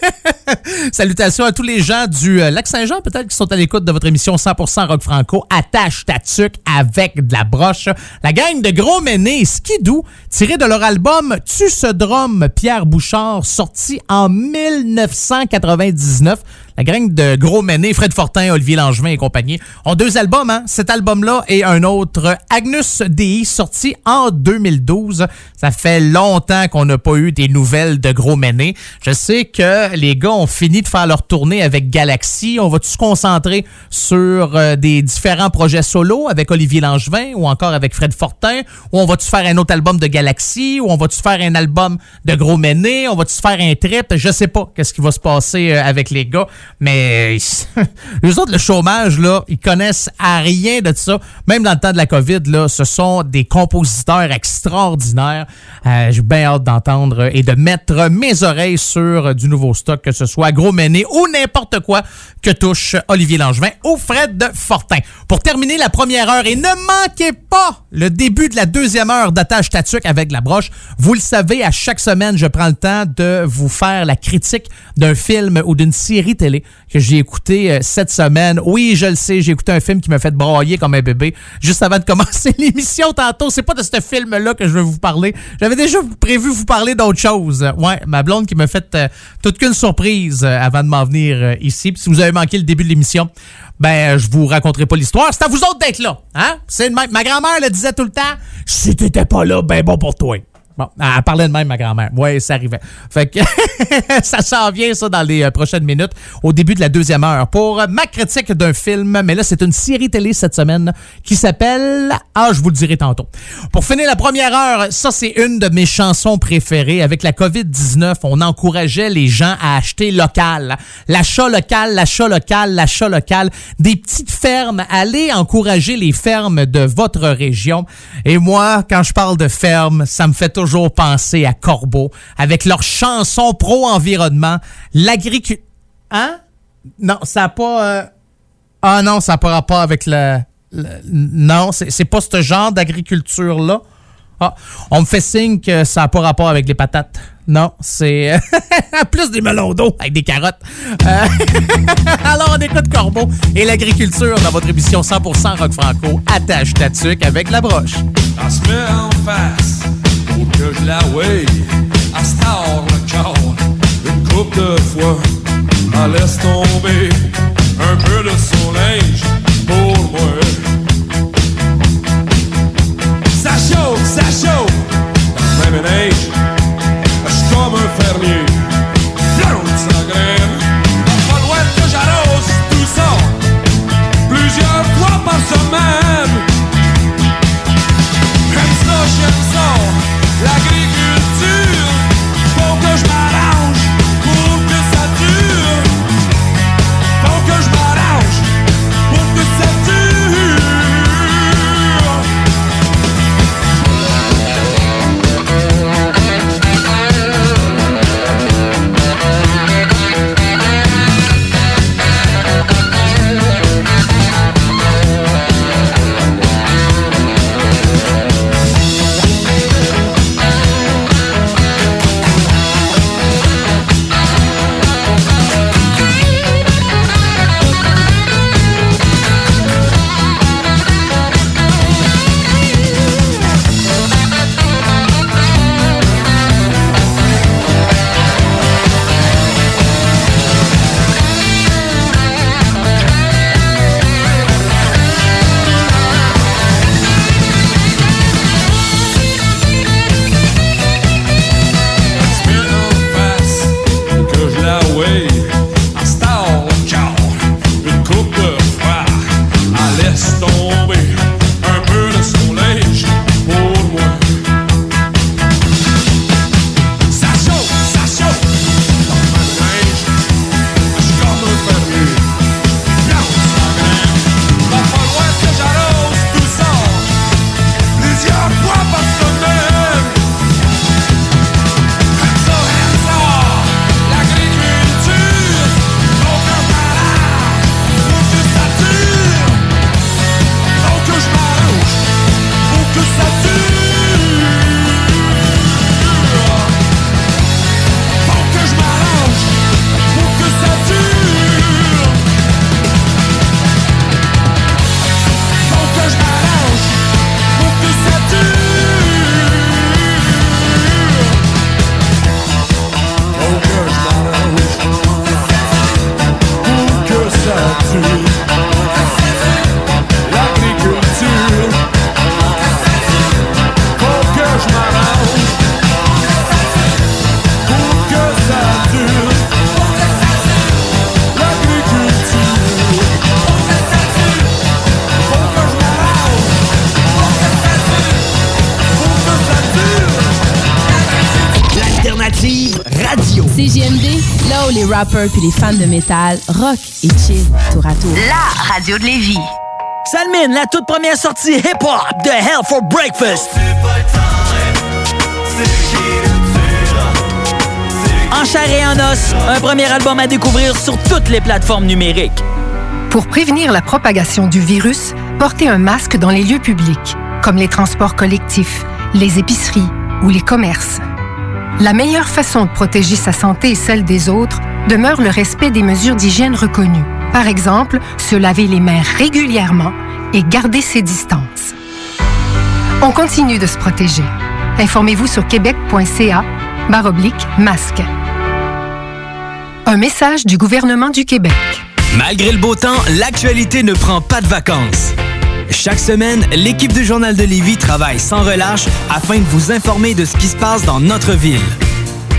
<laughs> Salutations à tous les gens du euh, Lac-Saint-Jean, peut-être, qui sont à l'écoute de votre émission 100% Rock Franco. Attache ta tuque avec de la broche. La gang de Gros Méné Skidou, tiré de leur album Tu ce drum, Pierre Bouchard, sorti en 1999. La gang de Gros Méné, Fred Fortin, Olivier Langevin et compagnie ont deux albums. Hein? Cet album-là et un autre, Agnus Dei, sorti en 2012. Ça fait longtemps qu'on n'a pas eu des nouvelles de Gros Méné. Je sais que les gars ont fini de faire leur tournée avec Galaxy. On va-tu se concentrer sur euh, des différents projets solo avec Olivier Langevin ou encore avec Fred Fortin? Ou on va-tu faire un autre album de Galaxy? Ou on va-tu faire un album de Gros Méné? On va-tu faire un trip? Je sais pas qu'est-ce qui va se passer euh, avec les gars. Mais <laughs> les autres, le chômage, là, ils connaissent à rien de ça. Même dans le temps de la COVID, là, ce sont des compositeurs extraordinaires. Euh, J'ai bien hâte d'entendre et de mettre mes oreilles sur du nouveau stock, que ce soit Gros Méné ou n'importe quoi que touche Olivier Langevin ou Fred de Fortin. Pour terminer la première heure, et ne manquez pas le début de la deuxième heure d'attache tatuc avec la broche. Vous le savez, à chaque semaine, je prends le temps de vous faire la critique d'un film ou d'une série télé que j'ai écouté euh, cette semaine. Oui, je le sais, j'ai écouté un film qui m'a fait brailler comme un bébé juste avant de commencer <laughs> l'émission tantôt. C'est pas de ce film-là que je vais vous parler. J'avais déjà prévu vous parler d'autre chose. Ouais, ma blonde qui m'a fait euh, toute qu'une surprise euh, avant de m'en venir ici. Si vous avez manqué le début de l'émission, ben je vous raconterai pas l'histoire. C'est à vous autres d'être là. Hein? C'est même. Ma grand-mère le disait tout le temps. Si t'étais pas là, ben bon pour toi. Bon, elle parlait de même, ma grand-mère. Oui, ça arrivait. Fait que <laughs> ça s'en vient, ça, dans les euh, prochaines minutes, au début de la deuxième heure. Pour euh, ma critique d'un film, mais là, c'est une série télé cette semaine qui s'appelle... Ah, je vous le dirai tantôt. Pour finir la première heure, ça, c'est une de mes chansons préférées. Avec la COVID-19, on encourageait les gens à acheter local. L'achat local, l'achat local, l'achat local. Des petites fermes. Allez encourager les fermes de votre région. Et moi, quand je parle de ferme, ça me fait toujours penser à Corbeau, avec leur chanson pro-environnement, l'agriculture... Hein? Non, ça n'a pas... euh, Ah non, ça n'a pas rapport avec le... Non, c'est pas ce genre d'agriculture-là. Ah, on me fait signe que ça n'a pas rapport avec les patates. Non, c'est <laughs> plus des melons d'eau avec des carottes. Euh, <laughs> Alors, on écoute Corbeau et l'agriculture dans votre émission 100% Rock Franco. Attache ta tuque avec la broche. Que je la weigh. À Star le corps, une coupe de fois. Elle laisse tomber un peu de son linge pour moi. Ça chauffe, ça chauffe. Même âge, je suis comme un fermier. Plein de sa graine. Pas loin que j'arrose tout ça. Plusieurs fois par semaine. J'aime ça, j'aime ça, l'agriculture. Rappers puis les fans de métal rock et chill tour à tour. La radio de Lévis. Salmine, la toute première sortie hip-hop de Hell for Breakfast. En chair et en os, un premier album à découvrir sur toutes les plateformes numériques. Pour prévenir la propagation du virus, portez un masque dans les lieux publics, comme les transports collectifs, les épiceries ou les commerces. La meilleure façon de protéger sa santé et celle des autres demeure le respect des mesures d'hygiène reconnues. Par exemple, se laver les mains régulièrement et garder ses distances. On continue de se protéger. Informez-vous sur québec.ca baroblique masque. Un message du gouvernement du Québec. Malgré le beau temps, l'actualité ne prend pas de vacances. Chaque semaine, l'équipe du Journal de Lévis travaille sans relâche afin de vous informer de ce qui se passe dans notre ville.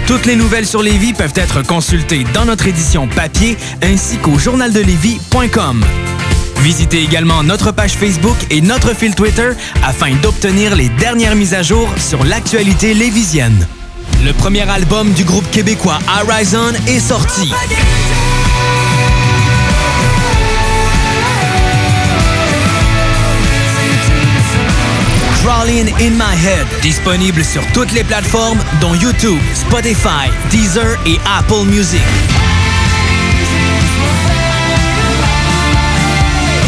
Toutes les nouvelles sur Lévis peuvent être consultées dans notre édition papier ainsi qu'au journaldelevis.com. Visitez également notre page Facebook et notre fil Twitter afin d'obtenir les dernières mises à jour sur l'actualité lévisienne. Le premier album du groupe québécois Horizon est sorti. Crawling in My Head, disponible sur toutes les plateformes dont YouTube, Spotify, Deezer et Apple Music.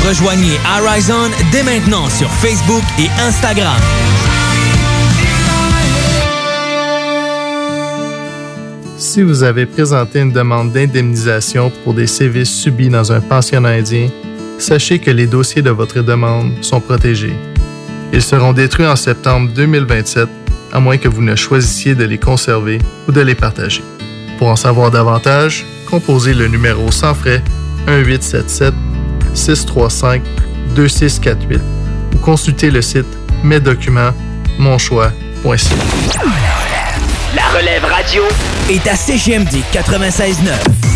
Rejoignez Horizon dès maintenant sur Facebook et Instagram. Si vous avez présenté une demande d'indemnisation pour des sévices subis dans un pensionnat indien, sachez que les dossiers de votre demande sont protégés. Ils seront détruits en septembre 2027, à moins que vous ne choisissiez de les conserver ou de les partager. Pour en savoir davantage, composez le numéro sans frais 1877 635 2648 ou consultez le site mes documents. La relève radio est à CGMD 96.9.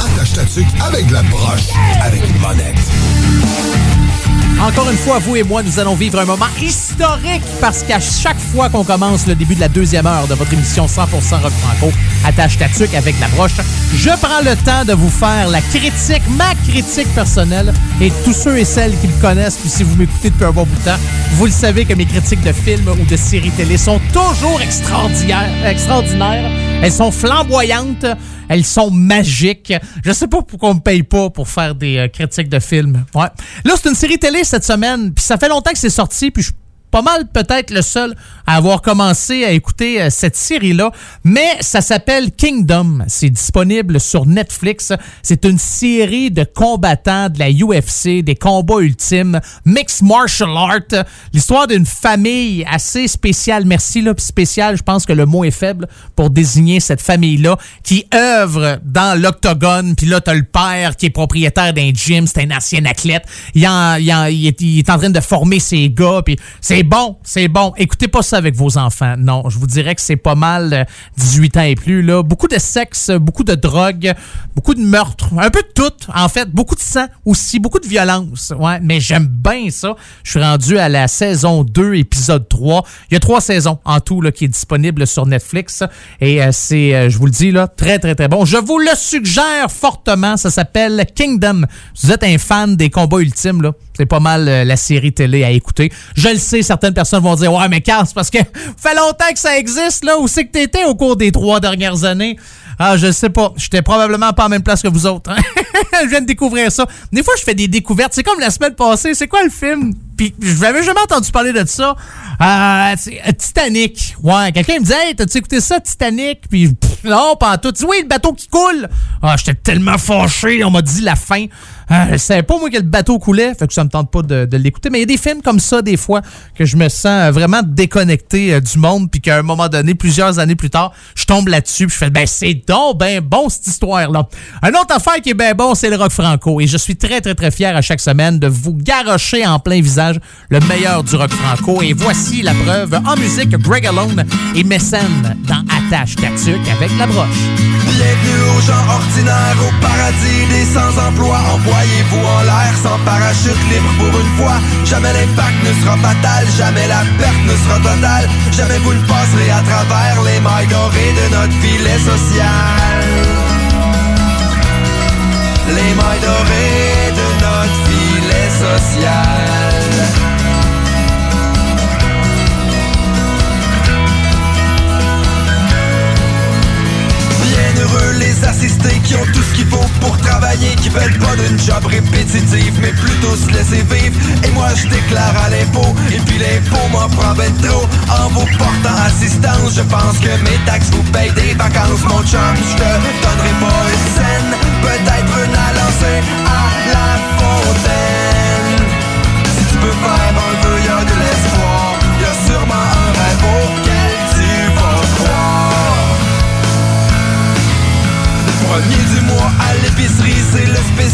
Attache ta avec la broche, avec une monette. Encore une fois, vous et moi, nous allons vivre un moment historique parce qu'à chaque fois qu'on commence le début de la deuxième heure de votre émission 100% Rock Franco, attache ta tuque avec la broche, je prends le temps de vous faire la critique, ma critique personnelle et tous ceux et celles qui me connaissent, puis si vous m'écoutez depuis un bon bout de temps, vous le savez que mes critiques de films ou de séries télé sont toujours extraordinaires. extraordinaires. Elles sont flamboyantes, elles sont magiques. Je sais pas pourquoi on me paye pas pour faire des euh, critiques de films. Ouais. Là, c'est une série télé cette semaine, puis ça fait longtemps que c'est sorti, puis je pas mal peut-être le seul à avoir commencé à écouter euh, cette série-là, mais ça s'appelle Kingdom. C'est disponible sur Netflix. C'est une série de combattants de la UFC, des combats ultimes, mixed martial art, l'histoire d'une famille assez spéciale, merci là, spéciale, je pense que le mot est faible pour désigner cette famille-là qui œuvre dans l'octogone, puis là t'as le père qui est propriétaire d'un gym, c'est un ancien athlète, il est en train de former ses gars, puis c'est bon, c'est bon. Écoutez pas ça avec vos enfants. Non, je vous dirais que c'est pas mal euh, 18 ans et plus. Là. Beaucoup de sexe, beaucoup de drogue, beaucoup de meurtres, un peu de tout, en fait. Beaucoup de sang aussi, beaucoup de violence. Ouais, mais j'aime bien ça. Je suis rendu à la saison 2, épisode 3. Il y a trois saisons en tout là, qui est disponible sur Netflix. Et euh, c'est, euh, je vous le dis, là, très, très, très bon. Je vous le suggère fortement. Ça s'appelle Kingdom. Si vous êtes un fan des combats ultimes, là, c'est pas mal euh, la série télé à écouter. Je le sais, certaines personnes vont dire Ouais, mais Carl, c'est parce que <laughs> fait longtemps que ça existe, là. Où c'est que t'étais au cours des trois dernières années? Ah, je sais pas. J'étais probablement pas en même place que vous autres. hein. <laughs> je viens de découvrir ça. Des fois, je fais des découvertes. C'est comme la semaine passée. C'est quoi le film? Puis je n'avais jamais entendu parler de ça. Euh, euh, Titanic. Ouais, quelqu'un me disait, hey, t'as-tu écouté ça, Titanic? Puis pff, non, pas en tout. Oui, le bateau qui coule. Ah, j'étais tellement fâché. On m'a dit la fin. Euh, je savais pas, moi, que le bateau coulait. Fait que ça me tente pas de, l'écouter. Mais il y a des films comme ça, des fois, que je me sens euh, vraiment déconnecté du monde. Puis qu'à un moment donné, plusieurs années plus tard, je tombe là-dessus. Puis je fais, ben, c'est donc ben bon, cette histoire-là. Un autre affaire qui est ben bon, c'est le rock franco. Et je suis très, très, très fier à chaque semaine de vous garrocher en plein visage le meilleur du rock franco. Et voici la preuve en musique Greg Alone et Mécène dans Attache Tatuc avec la broche. Bienvenue aux gens ordinaires, au paradis des sans-emploi. Envoyez-vous en l'air sans parachute libre pour une fois. Jamais l'impact ne sera fatal, jamais la perte ne sera totale. Jamais vous ne passerez à travers les mailles dorées de notre filet social. Les mailles dorées de notre filet social. Assistés qui ont tout ce qu'il faut pour travailler Qui veulent pas d'une job répétitive mais plutôt se laisser vivre. Et moi je déclare à l'impôt Et puis l'impôt m'en prend ben trop. En vous portant assistance Je pense que mes taxes vous payent des vacances Mon chum. Je te donnerai pas une scène Peut-être une à lancer à la fontaine. Si tu peux faire un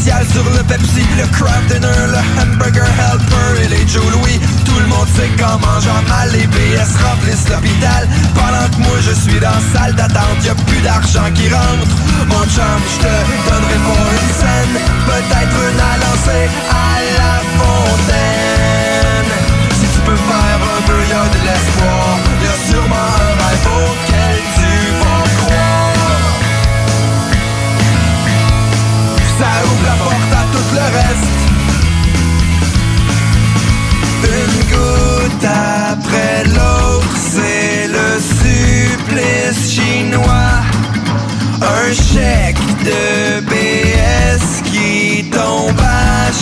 sur le Pepsi, le Kraft Dinner, le Hamburger Helper et les Joe Louis. Tout le monde sait qu'en mangeant mal, les BS remplissent l'hôpital. Pendant que moi je suis dans la salle d'attente, y a plus d'argent qui rentre. Mon chum, je te donnerai pas une scène, peut-être une à lancer à la fontaine. Si tu peux faire un peu, y a de l'espoir.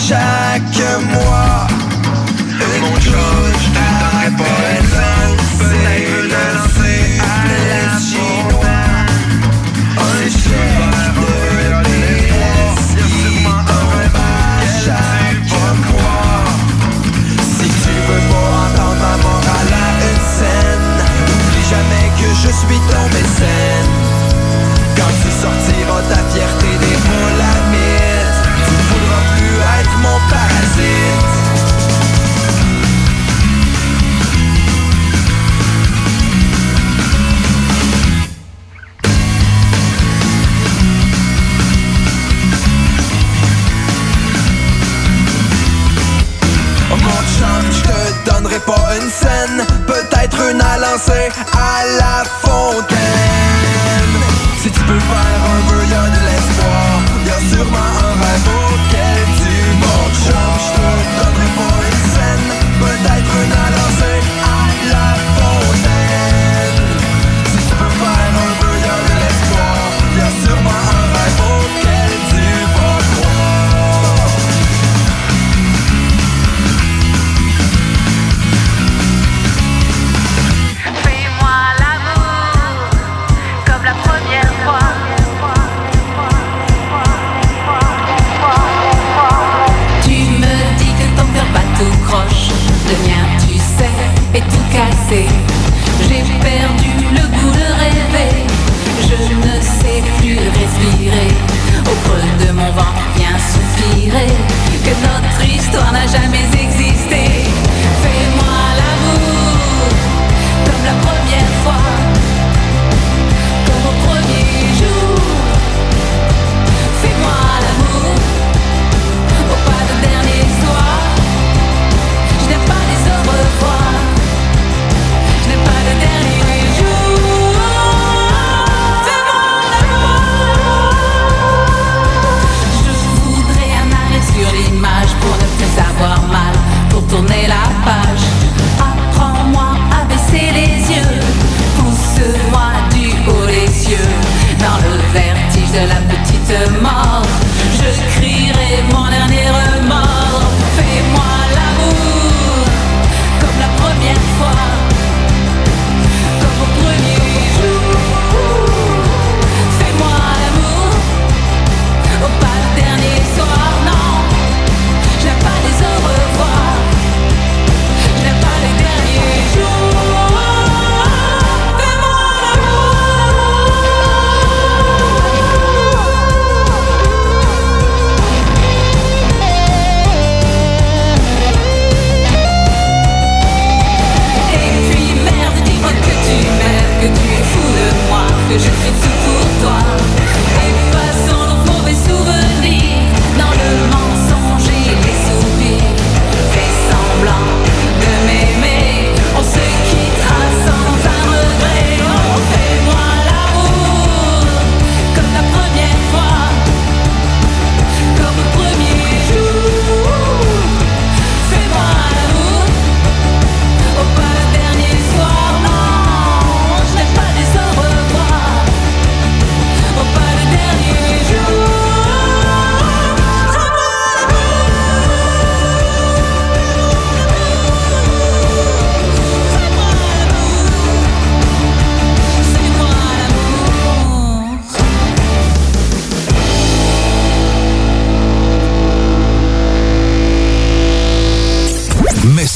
Chaque mois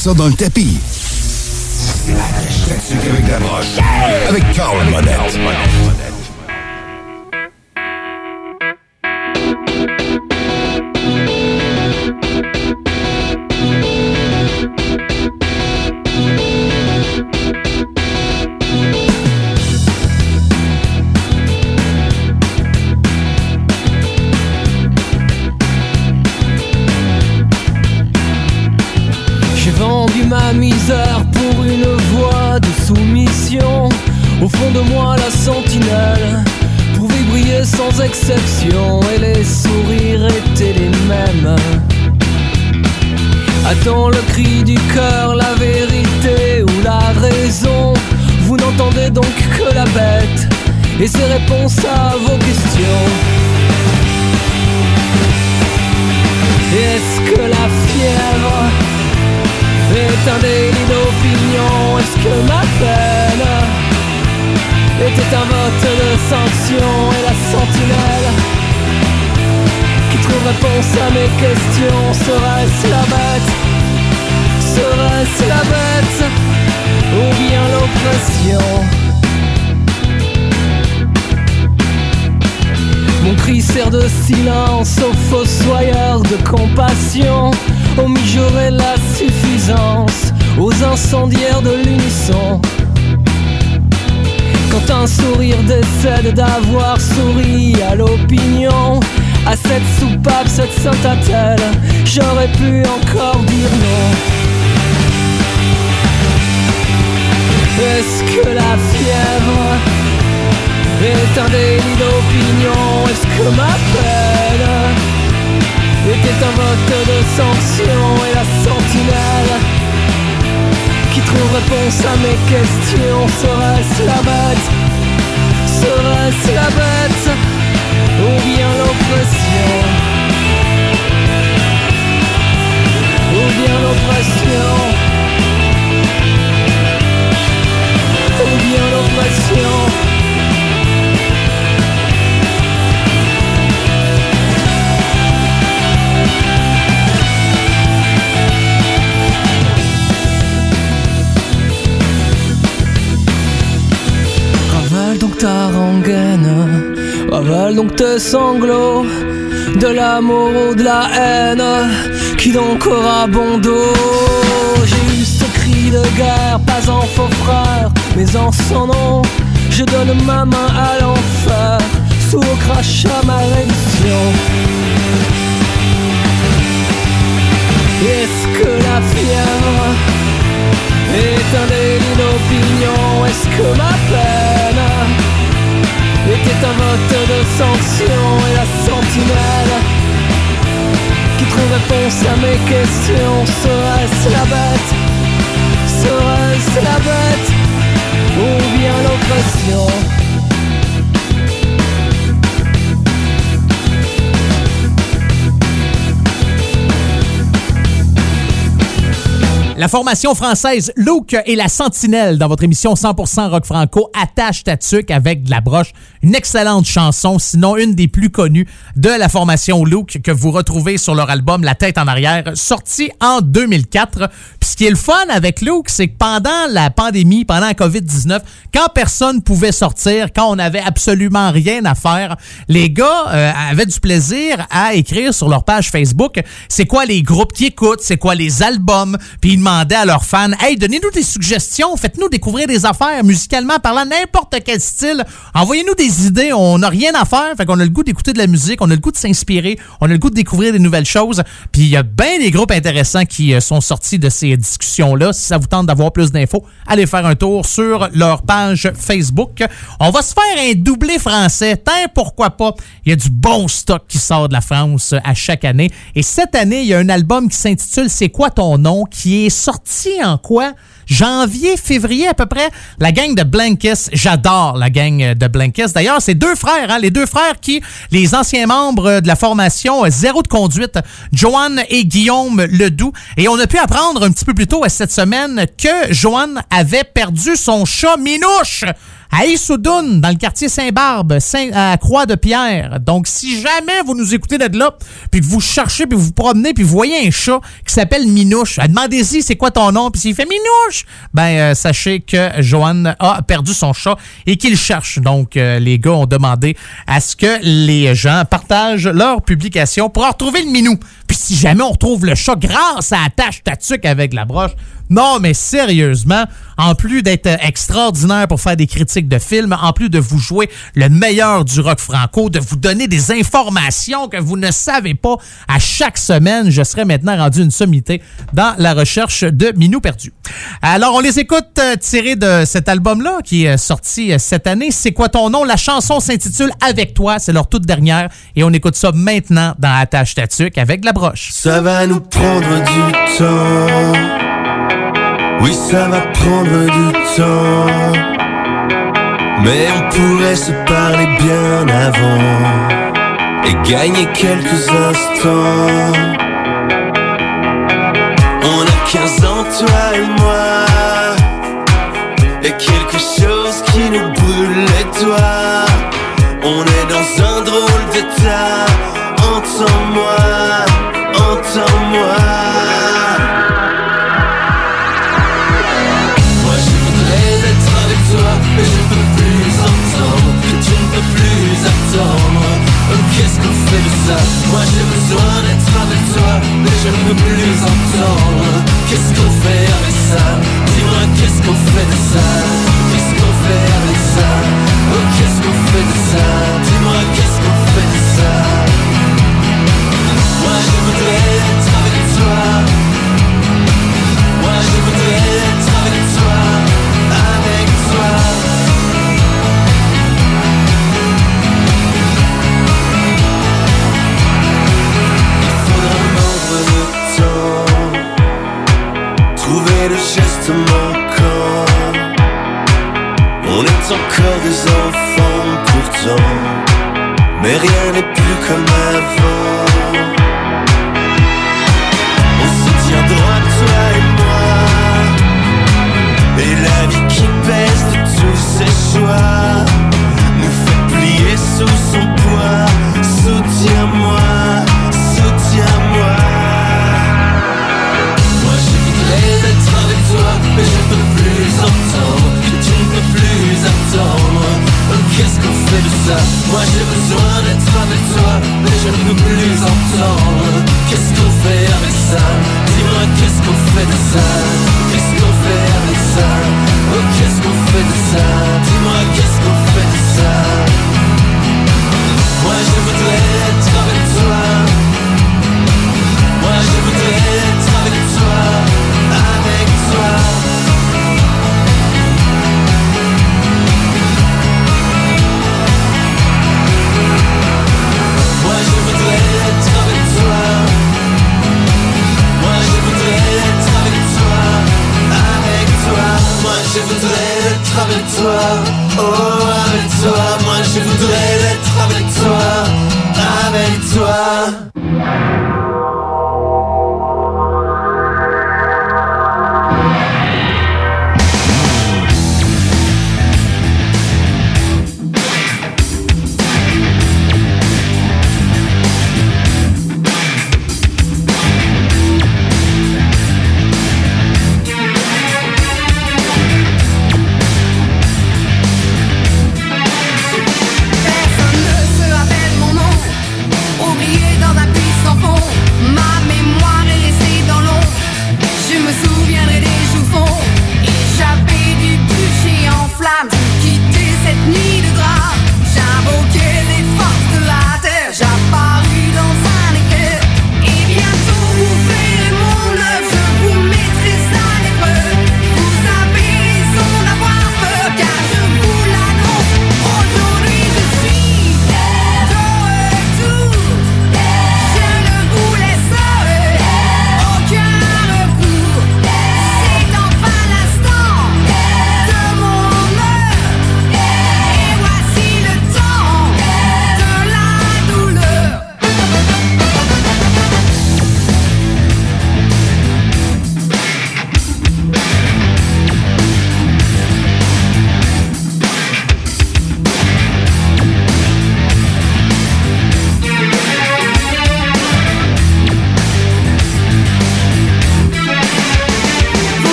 ça dans le tapis. Avec. De moi, la sentinelle pouvait briller sans exception et les sourires étaient les mêmes. Attends le cri du cœur, la vérité ou la raison. Vous n'entendez donc que la bête et ses réponses à vos questions. Est-ce que la fièvre est un délit d'opinion? Est-ce que ma peine était un vote de sanction Et la sentinelle qui trouve réponse à mes questions Serait-ce la bête Serait-ce la bête Ou bien l'oppression? Mon cri sert de silence aux fossoyeurs de compassion, aux mijaurés la suffisance, aux incendiaires de l'unisson. Quand un sourire décède d'avoir souri à l'opinion, à cette soupape, cette sainte attelle, j'aurais pu encore dire non. Est-ce que la fièvre est un délit d'opinion? Est-ce que ma peine était un vote de sanction Et la sentinelle trouve réponse à mes questions Serait-ce la bête Serait-ce la bête Ou bien l'oppression Ou bien l'oppression ta rengaine, ravale donc tes sanglots, de l'amour ou de la haine, qui donc aura bon dos J'ai eu ce cri de guerre, pas en faux frère, mais en son nom, je donne ma main à l'enfer, sous au crachat ma reddition. Est-ce que la fièvre délit d'opinion Est-ce que ma peine était un vote de sanction Et la sentinelle qui trouve réponse à mes questions Serait-ce la bête Serait-ce la bête Ou bien l'oppression? La formation française Luke et la Sentinelle dans votre émission 100% rock franco attache ta avec de la broche. Une excellente chanson, sinon une des plus connues de la formation Luke que vous retrouvez sur leur album La tête en arrière, sorti en 2004. Puis ce qui est le fun avec Luke, c'est que pendant la pandémie, pendant la COVID-19, quand personne pouvait sortir, quand on avait absolument rien à faire, les gars euh, avaient du plaisir à écrire sur leur page Facebook c'est quoi les groupes qui écoutent, c'est quoi les albums, puis ils demandaient à leurs fans Hey, donnez-nous des suggestions, faites-nous découvrir des affaires musicalement parlant, n'importe quel style. Envoyez-nous des idées, on n'a rien à faire, fait qu'on a le goût d'écouter de la musique, on a le goût de s'inspirer, on a le goût de découvrir des nouvelles choses. Puis il y a bien des groupes intéressants qui euh, sont sortis de ces discussions-là. Si ça vous tente d'avoir plus d'infos, allez faire un tour sur leur page Facebook. On va se faire un doublé français. Tant pourquoi pas. Il y a du bon stock qui sort de la France euh, à chaque année. Et cette année, il y a un album qui s'intitule C'est quoi ton nom? qui est sorti en quoi? Janvier, février à peu près. La gang de Blankis, j'adore la gang de Blankis. D'ailleurs, c'est deux frères, hein, les deux frères qui, les anciens membres de la formation euh, Zéro de conduite, Joanne et Guillaume Ledoux. Et on a pu apprendre un petit peu plus tôt euh, cette semaine que Joanne avait perdu son chat Minouche à Issoudun, dans le quartier Saint-Barbe, Saint, à Croix-de-Pierre. Donc, si jamais vous nous écoutez de là, puis que vous cherchez, puis vous promenez, puis vous voyez un chat qui s'appelle Minouche, demandez-y c'est quoi ton nom, puis s'il fait Minouche, ben euh, sachez que Joanne a perdu son chat et qu'il cherche. Donc, euh, les gars ont demandé à ce que les gens partagent leur publication pour retrouver le minou. Puis si jamais on retrouve le chat grâce à la tâche tatuc avec la broche, non, mais sérieusement, en plus d'être euh, extraordinaire pour faire des critiques de films, en plus de vous jouer le meilleur du rock franco, de vous donner des informations que vous ne savez pas à chaque semaine, je serais maintenant rendu une sommité dans la recherche de Minou perdu. Alors, on les écoute euh, tirés de cet album-là qui est euh, sorti cette année. C'est quoi ton nom? La chanson s'intitule Avec toi. C'est leur toute dernière. Et on écoute ça maintenant dans Attache Tatuc avec la broche. Ça va nous prendre du temps. Oui, ça va prendre du temps. Mais on pourrait se parler bien avant et gagner quelques instants. On a 15 ans, toi et moi. Et quelque chose qui nous brûle les doigts. On est dans un drôle d'état. Entends-moi, peux plus entendre. Qu'est-ce qu'on fait avec ça? Dis-moi qu'est-ce qu'on fait de ça? Qu'est-ce qu'on fait avec ça? Oh qu'est-ce qu'on fait de ça? On est encore des enfants pourtant, mais rien n'est plus comme avant. On se tient droit, toi et moi. Et la vie qui pèse de tous ses choix nous fait plier sous son s'entend, que tu ne peux plus attendre euh, Qu'est-ce qu'on fait de ça? Moi j'ai besoin d'être avec toi, mais je ne peux plus entendre. Qu'est-ce qu'on fait avec ça? Dis-moi qu'est-ce qu'on fait de ça? Qu'est-ce qu'on fait avec ça? Oh qu'est-ce qu'on fait de ça? Dis-moi qu'est-ce avec toi, oh avec toi, moi je voudrais être avec toi, avec toi.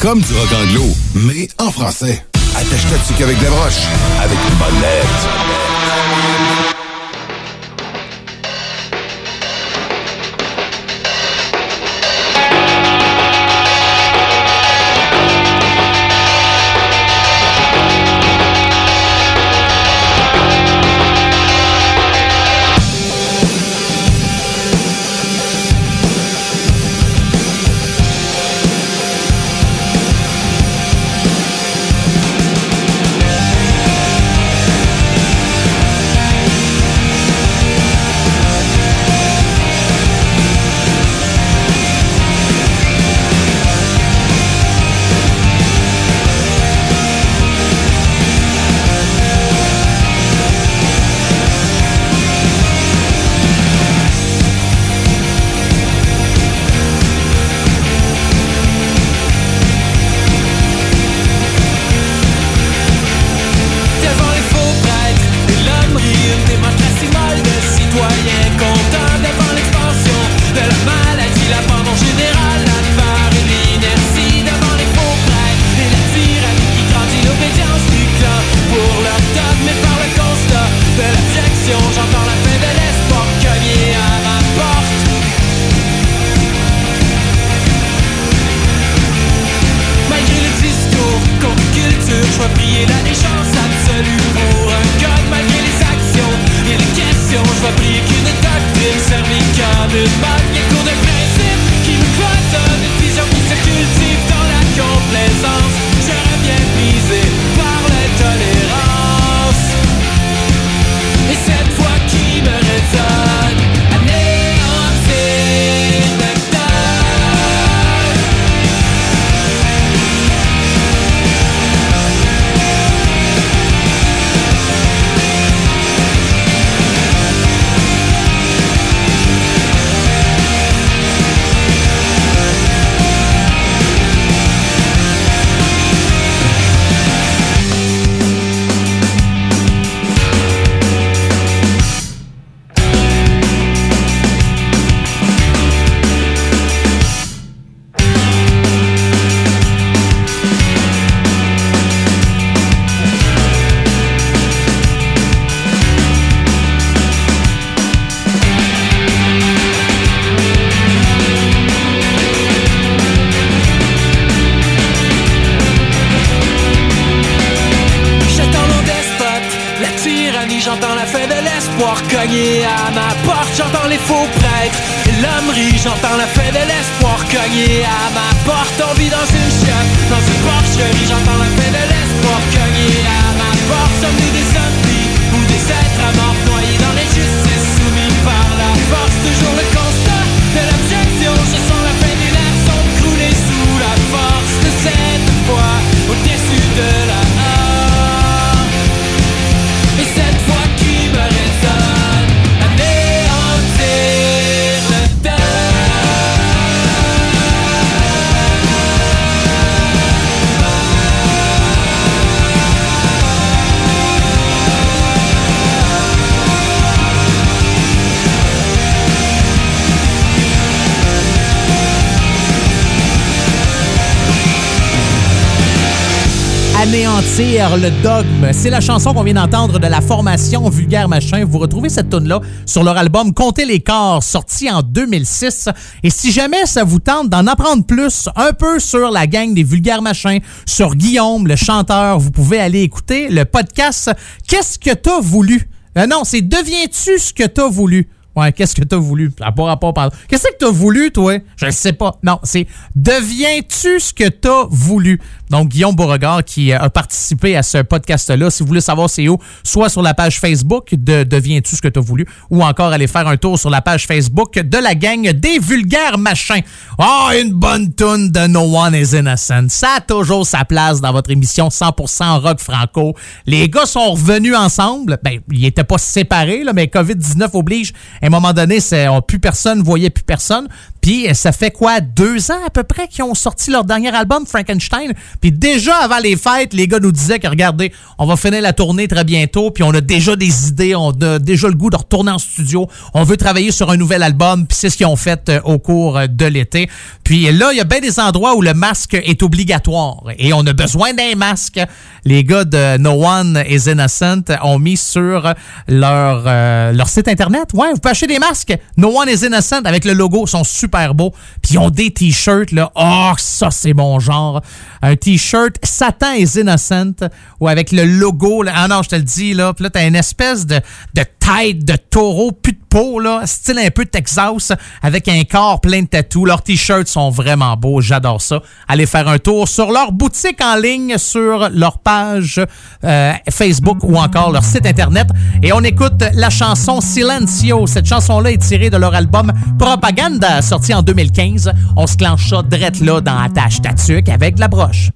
Comme du rock anglo, le dogme. C'est la chanson qu'on vient d'entendre de la formation Vulgaire Machin. Vous retrouvez cette tune-là sur leur album Comptez les corps, sorti en 2006. Et si jamais ça vous tente d'en apprendre plus un peu sur la gang des Vulgaires Machins, sur Guillaume, le chanteur, vous pouvez aller écouter le podcast Qu'est-ce que t'as voulu? Euh, non, c'est Deviens-tu ce que t'as voulu? Ouais, qu'est-ce que t'as voulu? Pas rapport par- Qu'est-ce que t'as voulu, toi? Je sais pas. Non, c'est Deviens-tu ce que t'as voulu? Donc, Guillaume Beauregard qui euh, a participé à ce podcast-là. Si vous voulez savoir c'est où, soit sur la page Facebook de Deviens-tu ce que t'as voulu, ou encore aller faire un tour sur la page Facebook de la gang des vulgaires machins. Oh, une bonne toune de No One is Innocent. Ça a toujours sa place dans votre émission 100% rock franco. Les gars sont revenus ensemble. Ben, ils étaient pas séparés, là, mais COVID-19 oblige. À un moment donné, c'est, on, plus personne voyait plus personne. Puis ça fait quoi, deux ans à peu près qu'ils ont sorti leur dernier album, Frankenstein? Puis déjà avant les fêtes, les gars nous disaient que regardez, on va finir la tournée très bientôt, puis on a déjà des idées, on a déjà le goût de retourner en studio. On veut travailler sur un nouvel album, puis c'est ce qu'ils ont fait euh, au cours euh, de l'été. Puis là, il y a bien des endroits où le masque est obligatoire et on a besoin d'un masque. Les gars de No One is Innocent ont mis sur leur, euh, leur site internet. Ouais, vous pouvez acheter des masques. No One is Innocent avec le logo, ils sont super beaux. Puis ils ont des t-shirts là. Oh, ça c'est mon genre. Un t-shirt Satan is Innocent ou avec le logo. Là. Ah non, je te le dis là. Puis là t'as une espèce de, de tête de taureau, plus de peau là, style un peu Texas avec un corps plein de tatous. Leurs t-shirts sont vraiment beaux, j'adore ça. Allez faire un tour sur leur boutique en ligne, sur leur page euh, Facebook ou encore leur site internet. Et on écoute la chanson Silencio. Cette chanson-là est tirée de leur album Propaganda, sorti en 2015. On se clenche ça drette là dans Attache Tatuc avec la broche.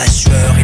La sueur,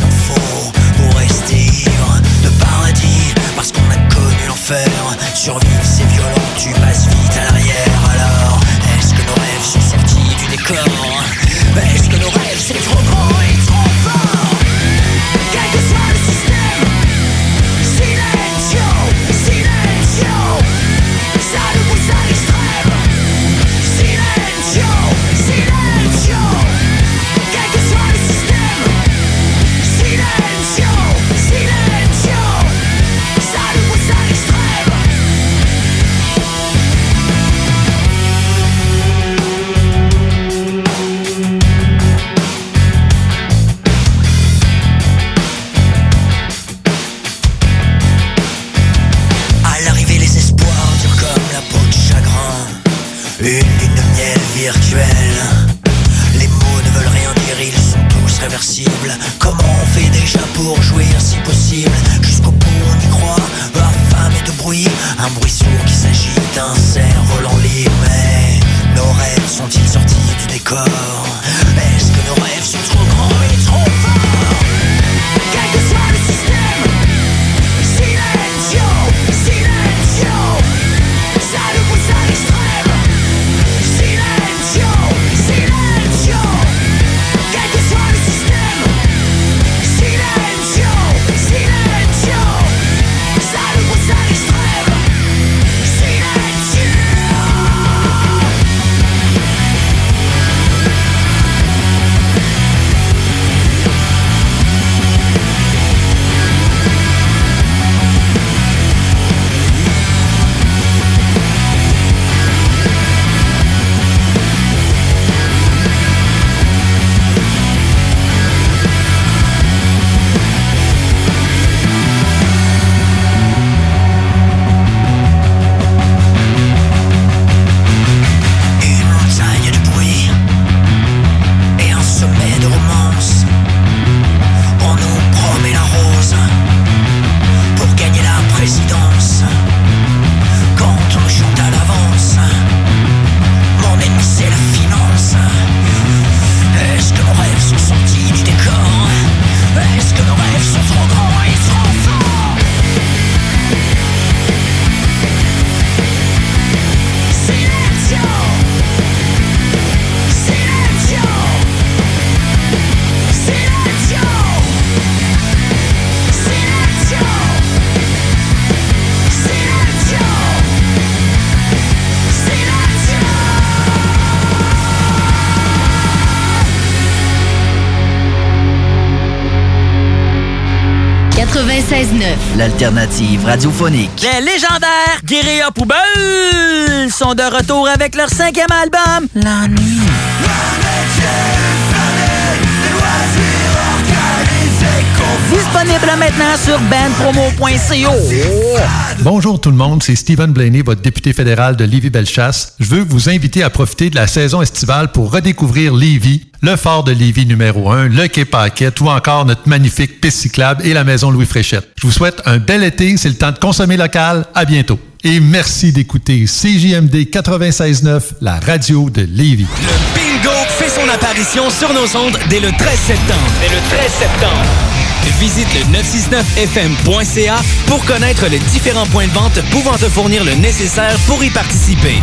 L'alternative radiophonique. Les légendaires Guérilla Poubelle sont de retour avec leur cinquième album, La Nuit. Disponible maintenant sur bandpromo.co. Bonjour tout le monde, c'est Stephen Blaney, votre député fédéral de Lévis-Bellechasse. Je veux vous inviter à profiter de la saison estivale pour redécouvrir Lévis, le fort de Lévis numéro 1, le quai Paquette ou encore notre magnifique piste cyclable et la maison Louis Fréchette. Je vous souhaite un bel été, c'est le temps de consommer local. À bientôt. Et merci d'écouter CJMD 96.9, la radio de Lévis. Bingo fait son apparition sur nos ondes dès le 13 septembre. Dès le 13 septembre. Visite le 969fm.ca pour connaître les différents points de vente pouvant te fournir le nécessaire pour y participer.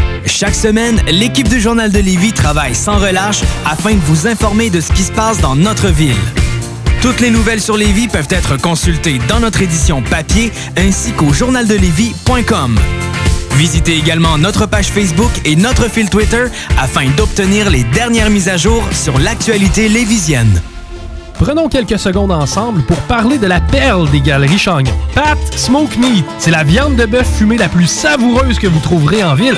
Chaque semaine, l'équipe du Journal de Lévis travaille sans relâche afin de vous informer de ce qui se passe dans notre ville. Toutes les nouvelles sur Lévis peuvent être consultées dans notre édition papier ainsi qu'au journaldelevis.com. Visitez également notre page Facebook et notre fil Twitter afin d'obtenir les dernières mises à jour sur l'actualité lévisienne. Prenons quelques secondes ensemble pour parler de la perle des galeries Chagnon. Pat Smoke Meat, c'est la viande de bœuf fumée la plus savoureuse que vous trouverez en ville.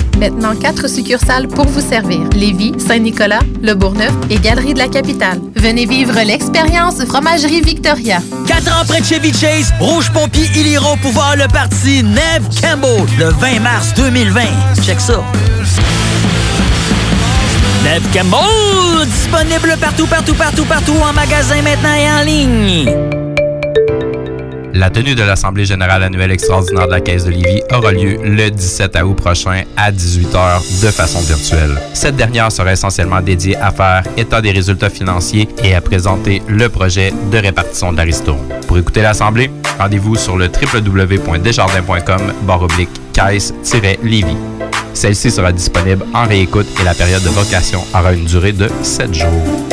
Maintenant, quatre succursales pour vous servir. Lévis, Saint-Nicolas, Le Bourgneuf et Galerie de la Capitale. Venez vivre l'expérience Fromagerie Victoria. Quatre ans près Chevy Chase, Rouge Pompier, ils iront pouvoir le parti Neve Campbell le 20 mars 2020. Check ça. Neve Campbell, disponible partout, partout, partout, partout en magasin maintenant et en ligne. La tenue de l'Assemblée générale annuelle extraordinaire de la Caisse de Lévis aura lieu le 17 août prochain à 18h de façon virtuelle. Cette dernière sera essentiellement dédiée à faire état des résultats financiers et à présenter le projet de répartition de la. Pour écouter l'Assemblée, rendez-vous sur le www.desjardins.com barre oblique caisse-lévis. Celle-ci sera disponible en réécoute et la période de vocation aura une durée de 7 jours.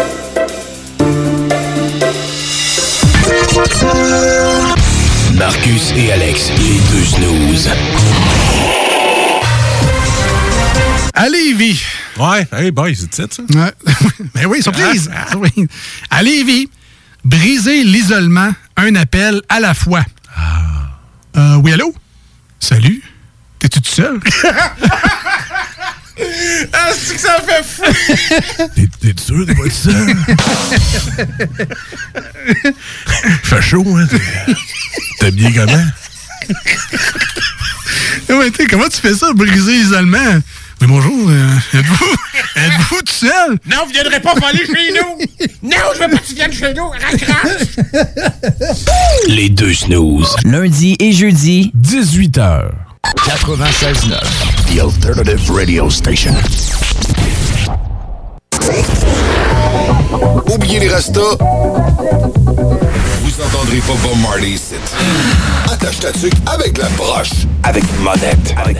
Marcus et Alex, les deux snooze. À Lévis. Ouais, hey boy, c'est ça? Ouais. <laughs> ben oui, surprise. Ah, Oui. À Lévis, briser l'isolement, un appel à la fois. Euh, oui, allô? Salut? T'es-tu tout seul? <laughs> Ah, c'est que ça fait fou! T'es T'es sûr de pas être seul? Fait chaud, hein? T'es- bien comment? Ouais, t'sais, comment tu fais ça, briser l'isolement? Mais bonjour, euh, êtes-vous êtes-vous tout seul? Non, vous viendrez pas voler chez nous! Non, je veux pas que tu viennes chez nous! Raccroche! Les deux snooze. Lundi et jeudi, 18h. 96.9. The Alternative Radio Station. Oubliez les restos. Vous entendrez pas Bob Marley ici. Attache ta tuque avec la broche. Avec monette. Avec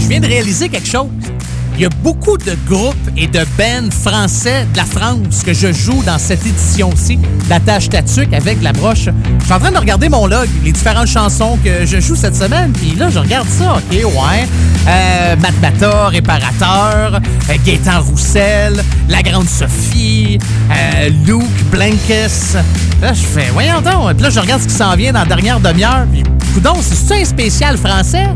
Je viens de réaliser quelque chose. Il y a beaucoup de groupes et de bands français de la France que je joue dans cette édition-ci d'Attache Tatuc avec la broche. Je suis en train de regarder mon log, les différentes chansons que je joue cette semaine, puis là, je regarde ça, OK, ouais. Euh, Matt Bata, Réparateur, euh, Roussel, La Grande Sophie, euh, Luke Blankes. Là, je fais, voyons donc. Puis là, je regarde ce qui s'en vient dans la dernière demi-heure, puis coudonc, c'est un spécial français?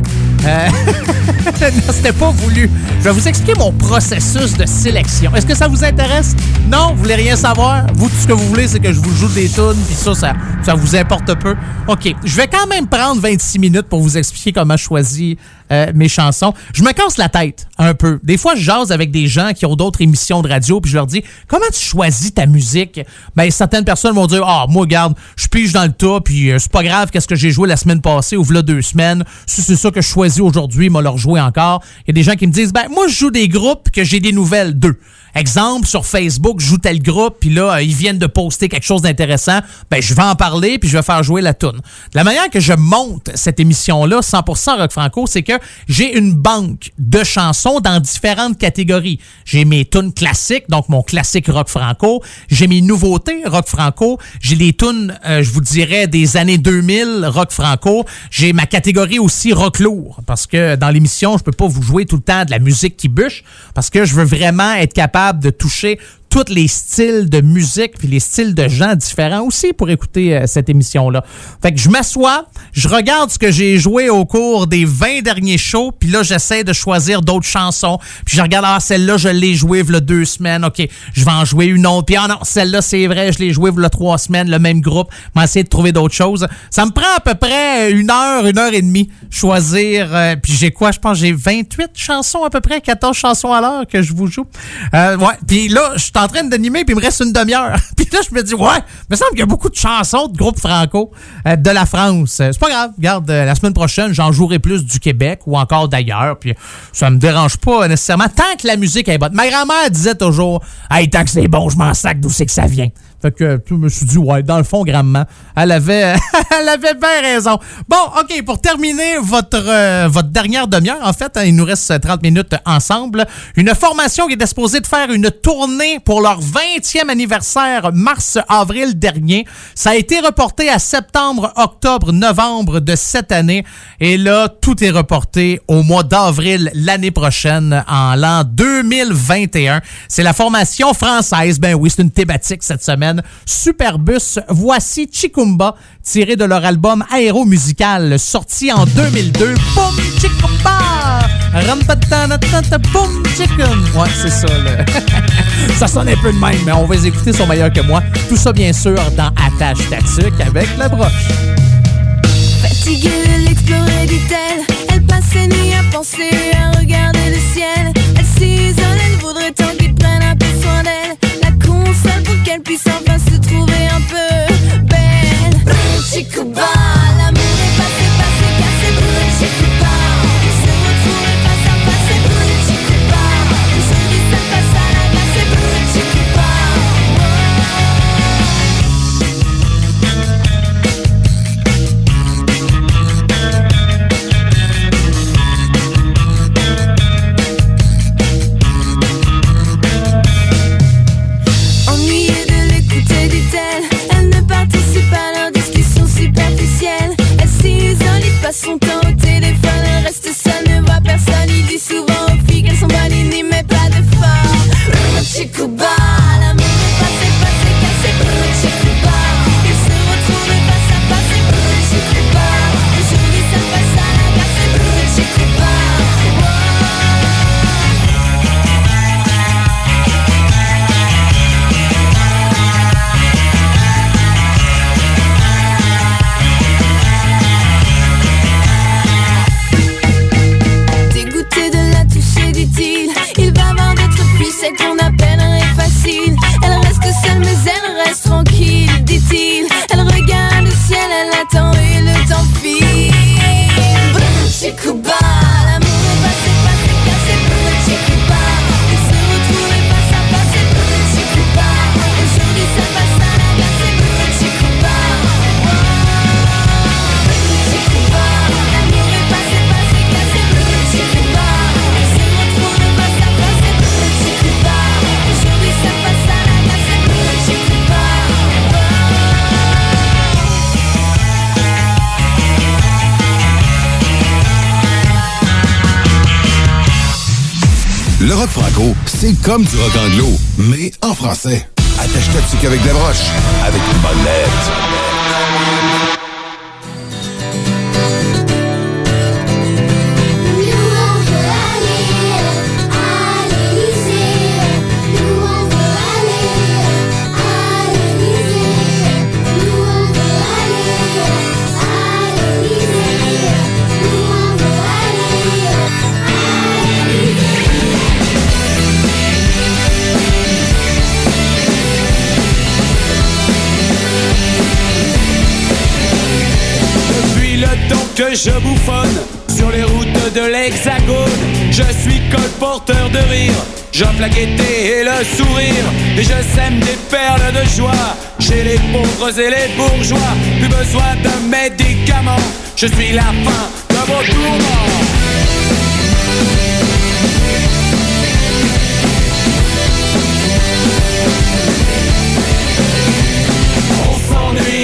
Euh, <laughs> non, c'était pas voulu. Je vais vous expliquer mon processus de sélection. Est-ce que ça vous intéresse? Non, vous voulez rien savoir? Vous, tout ce que vous voulez, c'est que je vous joue des tunes, puis ça, ça, ça vous importe peu. OK, je vais quand même prendre 26 minutes pour vous expliquer comment je choisis euh, mes chansons. Je me casse la tête un peu. Des fois, je jase avec des gens qui ont d'autres émissions de radio, puis je leur dis comment tu choisis ta musique? Ben certaines personnes vont dire ah moi regarde, je pige dans le tas, puis euh, c'est pas grave qu'est-ce que j'ai joué la semaine passée ou v'là deux semaines. Si c'est ça que je choisis aujourd'hui, m'a leur joué encore. Il y a des gens qui me disent ben moi je joue des groupes que j'ai des nouvelles d'eux. Exemple, sur Facebook, je joue tel groupe, puis là, euh, ils viennent de poster quelque chose d'intéressant, ben je vais en parler, puis je vais faire jouer la tune. La manière que je monte cette émission-là, 100% Rock Franco, c'est que j'ai une banque de chansons dans différentes catégories. J'ai mes tunes classiques, donc mon classique Rock Franco. J'ai mes nouveautés Rock Franco. J'ai les tunes, euh, je vous dirais, des années 2000 Rock Franco. J'ai ma catégorie aussi Rock lourd, parce que dans l'émission, je peux pas vous jouer tout le temps de la musique qui bûche, parce que je veux vraiment être capable de toucher tous les styles de musique puis les styles de gens différents aussi pour écouter euh, cette émission-là. Fait que je m'assois, je regarde ce que j'ai joué au cours des 20 derniers shows, puis là, j'essaie de choisir d'autres chansons. Puis je regarde, ah, celle-là, je l'ai jouée il deux semaines. OK, je vais en jouer une autre. Puis ah non, celle-là, c'est vrai, je l'ai jouée il trois semaines, le même groupe. Je vais essayer de trouver d'autres choses. Ça me prend à peu près une heure, une heure et demie choisir. euh, puis j'ai quoi? Je pense j'ai 28 chansons à peu près, 14 chansons à l'heure que je vous joue. Euh, ouais, puis là, je en train d'animer, puis il me reste une demi-heure. <laughs> puis là, je me dis, ouais, il me semble qu'il y a beaucoup de chansons de groupes franco euh, de la France. Euh, C'est pas grave, regarde, euh, la semaine prochaine, j'en jouerai plus du Québec ou encore d'ailleurs, puis ça me dérange pas nécessairement, tant que la musique est bonne. Ma grand-mère disait toujours, hey, tant que c'est bon, je m'en sac d'où c'est que ça vient. Fait que je me suis dit, ouais, dans le fond, grandement, elle avait, <laughs> elle avait bien raison. Bon, OK, pour terminer votre, euh, votre dernière demi-heure, en fait, hein, il nous reste 30 minutes ensemble. Une formation qui était supposée de faire une tournée pour leur 20e anniversaire mars-avril dernier. Ça a été reporté à septembre, octobre, novembre de cette année. Et là, tout est reporté au mois d'avril l'année prochaine, en l'an 2021. C'est la formation française. Ben oui, c'est une thématique cette semaine. Superbus, voici Chikumba, tiré de leur album Aéromusical, sorti en 2002. Boum, Chikumba! Boum, chicken! Ouais, c'est ça, là. <laughs> ça sonne un peu de même, mais on va les écouter, sont meilleurs que moi. Tout ça, bien sûr, dans Attache Tatuc avec la broche. Fatiguée de l'explorer, dit-elle. Elle passe ses nuits à penser, à regarder le ciel. Le rock franco, c'est comme du rock anglo, mais en français. Attache-toi qu'avec des broches, avec une bonne lettre. Que je bouffonne sur les routes de l'Hexagone, je suis colporteur de rire. J'offre la gaieté et le sourire, et je sème des perles de joie chez les pauvres et les bourgeois. Plus besoin de médicaments, je suis la fin de vos tourments.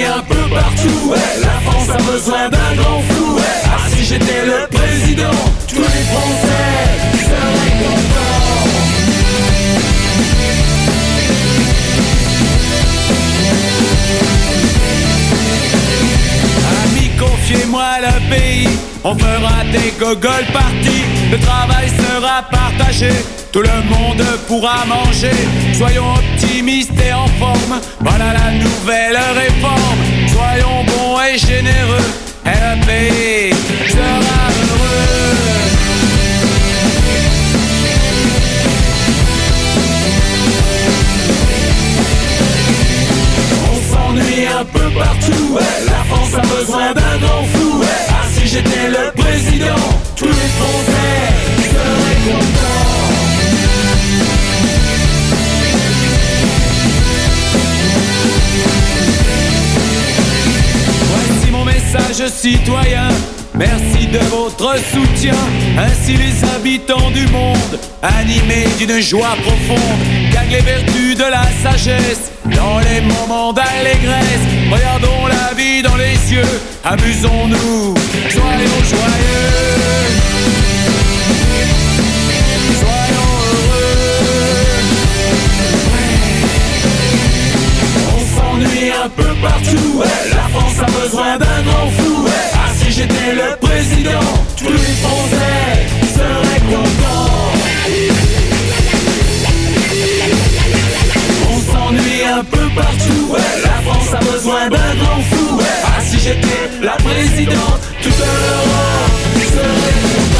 Un peu partout. La France a besoin d'un grand j'étais le président, tous les Français seraient contents. Amis, confiez-moi le pays, on fera des gogoles parties. Le travail sera partagé, tout le monde pourra manger. Soyons optimistes et en forme, voilà la nouvelle réforme. Soyons bons et généreux, et le pays heureux. On s'ennuie un peu partout. La France a besoin d'un grand. Ah, si j'étais le président, tous les Français seraient contents. Voici mon message citoyen. Merci de votre soutien. Ainsi les habitants du monde, animés d'une joie profonde, gagnent les vertus de la sagesse dans les moments d'allégresse. Regardons la vie dans les yeux, amusons-nous, soyons joyeux. Soyons heureux. On s'ennuie un peu partout. France a besoin d'un grand fou, ouais. Ah, si j'étais le président, tous les Français seraient contents. On s'ennuie un peu partout. La France a besoin d'un grand fou, ouais. Ah, si j'étais la présidente, toute l'Europe serait contente.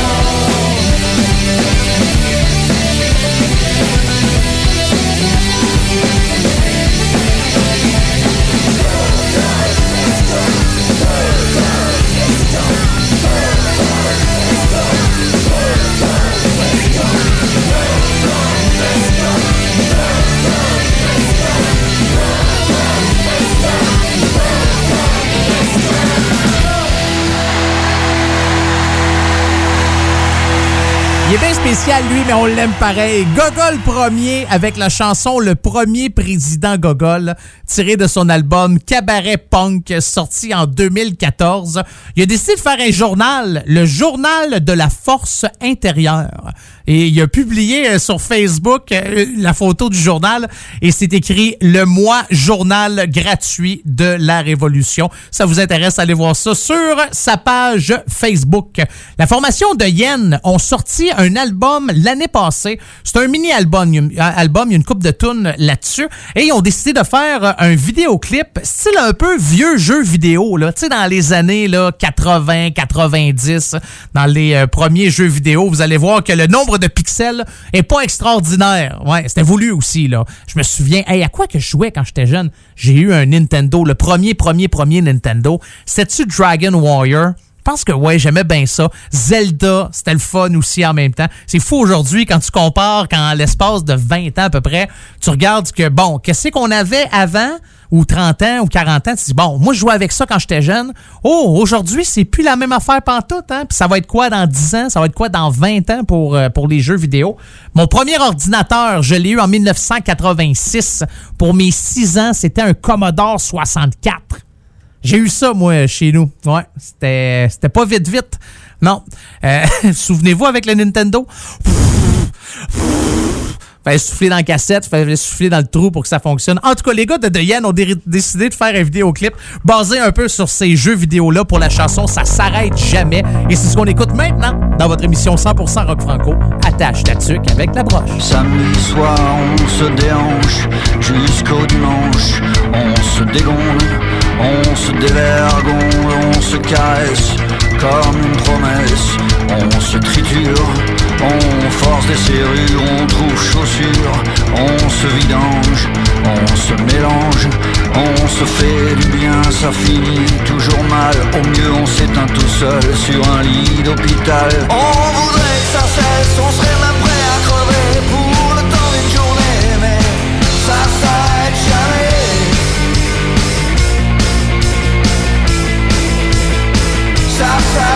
Il est bien spécial, lui, mais on l'aime pareil. Gogol premier avec la chanson Le premier président Gogol, tiré de son album Cabaret Punk, sorti en 2014. Il a décidé de faire un journal, le Journal de la Force intérieure. Et il a publié euh, sur Facebook euh, la photo du journal et c'est écrit Le mois journal gratuit de la Révolution. Ça vous intéresse, allez voir ça sur sa page Facebook. La formation de Yen ont sorti un album l'année passée. C'est un mini-album. Album, il y a une coupe de tunes là-dessus. Et ils ont décidé de faire un vidéoclip style un peu vieux jeu vidéo, là. Tu sais, dans les années là, 80, 90, dans les euh, premiers jeux vidéo, vous allez voir que le nombre de pixels est pas extraordinaire. Ouais, c'était voulu aussi, là. Je me souviens, hey, à quoi que je jouais quand j'étais jeune? J'ai eu un Nintendo, le premier, premier, premier Nintendo. C'était-tu Dragon Warrior? Je pense que ouais, j'aimais bien ça. Zelda, c'était le fun aussi en même temps. C'est fou aujourd'hui quand tu compares quand l'espace de 20 ans à peu près, tu regardes que bon, qu'est-ce qu'on avait avant? Ou 30 ans ou 40 ans, tu dis bon, moi je jouais avec ça quand j'étais jeune. Oh, aujourd'hui, c'est plus la même affaire pantoute hein. Puis ça va être quoi dans 10 ans, ça va être quoi dans 20 ans pour euh, pour les jeux vidéo? Mon premier ordinateur, je l'ai eu en 1986 pour mes 6 ans, c'était un Commodore 64. J'ai eu ça, moi, chez nous. Ouais, c'était, c'était pas vite, vite. Non. Euh, <laughs> Souvenez-vous avec le Nintendo? Fallait souffler dans la cassette, fallait souffler dans le trou pour que ça fonctionne. En tout cas, les gars de The Yen ont dé- décidé de faire un vidéoclip basé un peu sur ces jeux vidéo-là pour la chanson Ça s'arrête jamais. Et c'est ce qu'on écoute maintenant dans votre émission 100% rock franco. Attache ta tuque avec la broche. Samedi soir, on se déhanche jusqu'au dimanche. On se dégonde, on se dévergonde, on se caresse comme une promesse. On se triture, on force des serrures, on trouve chaussures, on se vidange, on se mélange, on se fait du bien, ça finit toujours mal. Au mieux, on s'éteint tout seul sur un lit d'hôpital. On voudrait que cesse, on serait Ça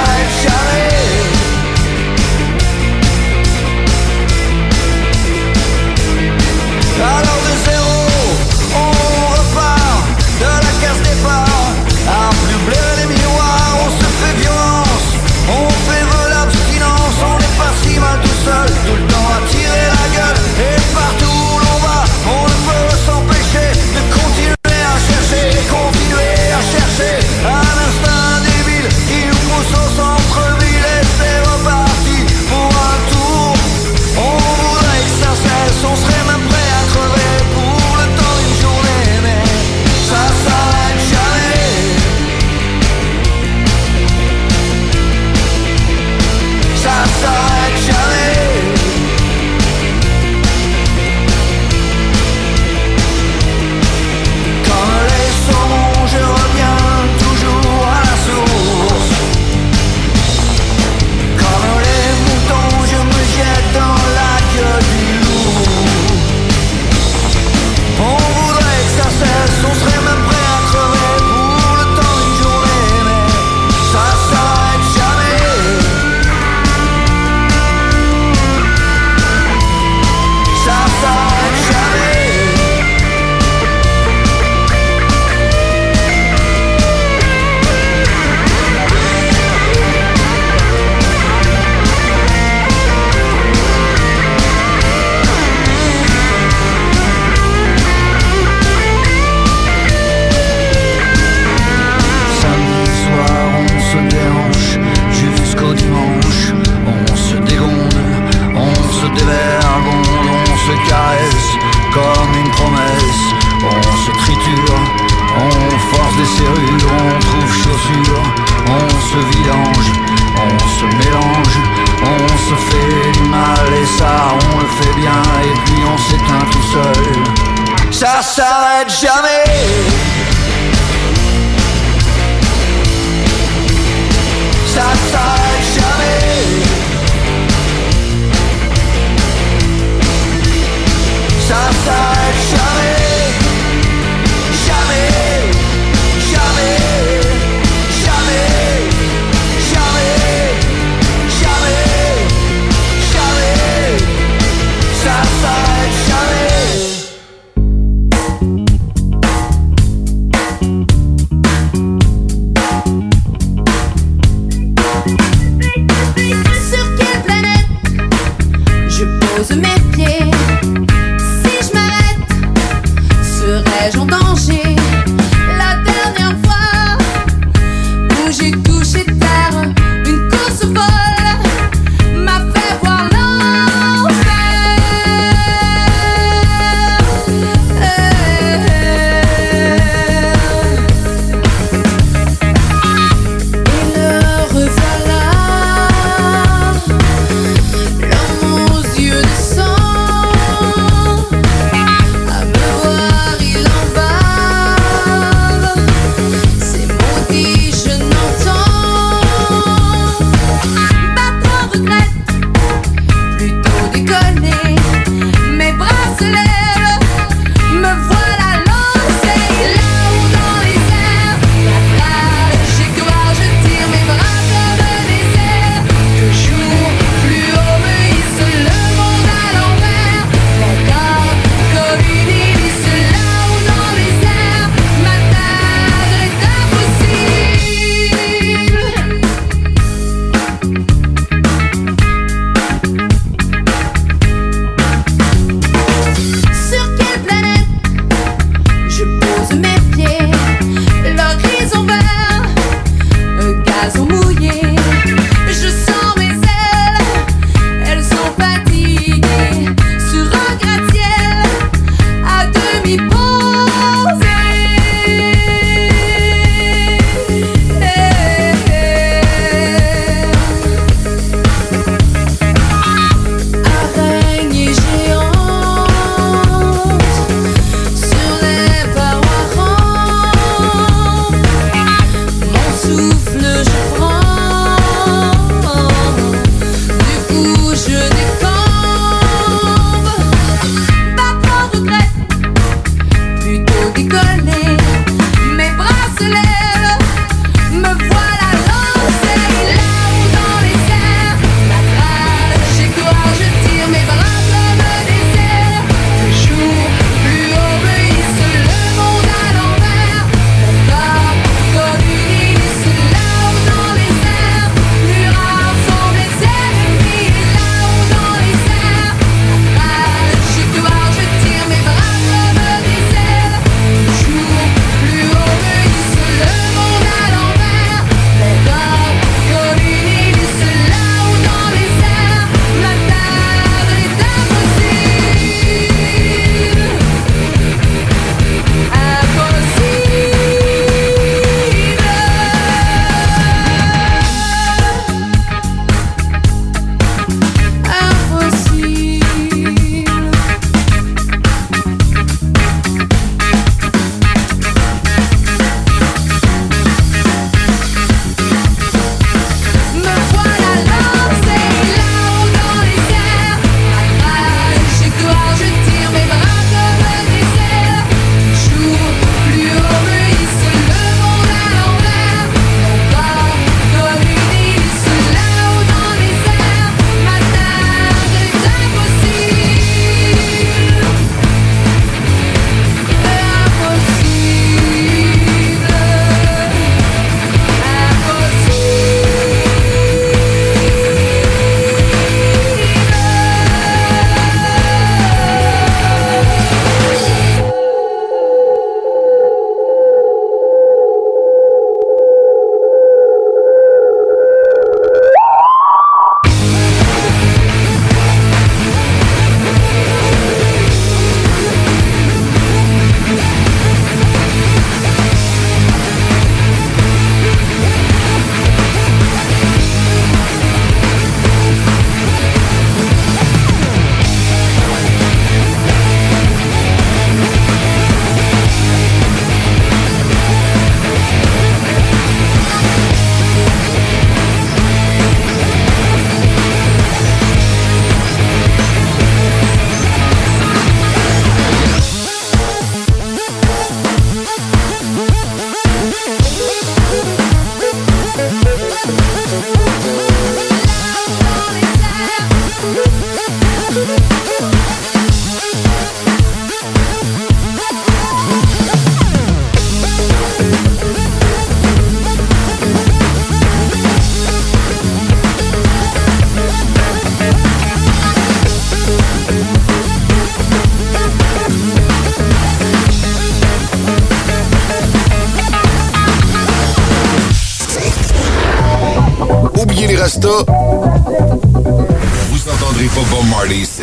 entendrez pas Bob Marley ici.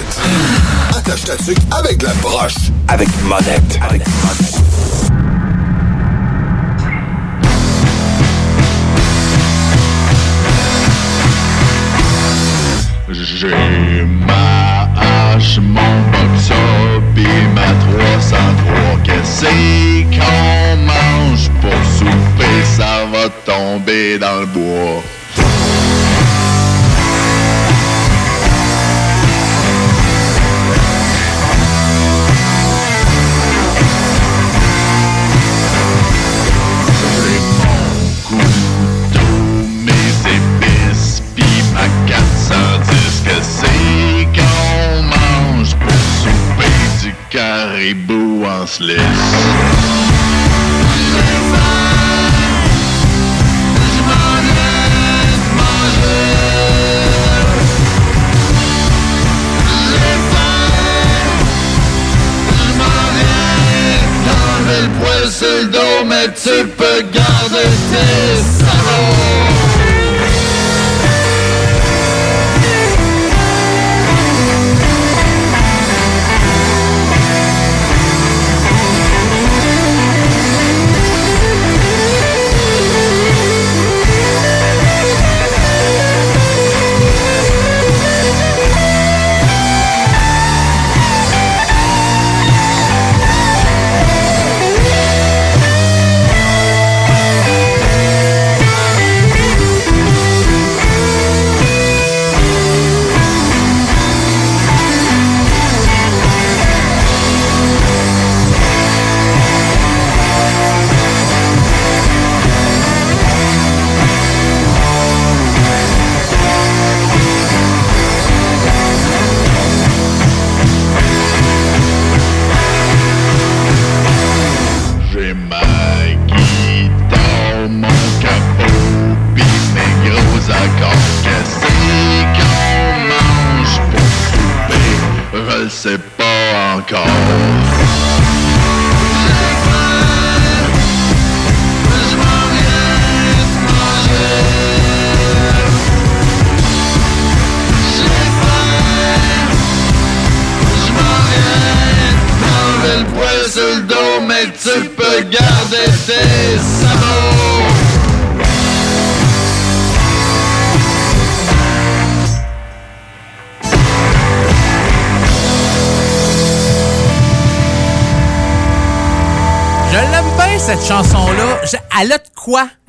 Attache ta tuque avec la broche. Avec monette. Avec monette. J'ai ma hache, mon boxer, pis ma 303 Qu'est-ce qu'on mange pour souper, ça va tomber dans le bois. Le poil sur le dos, mais tu peux garder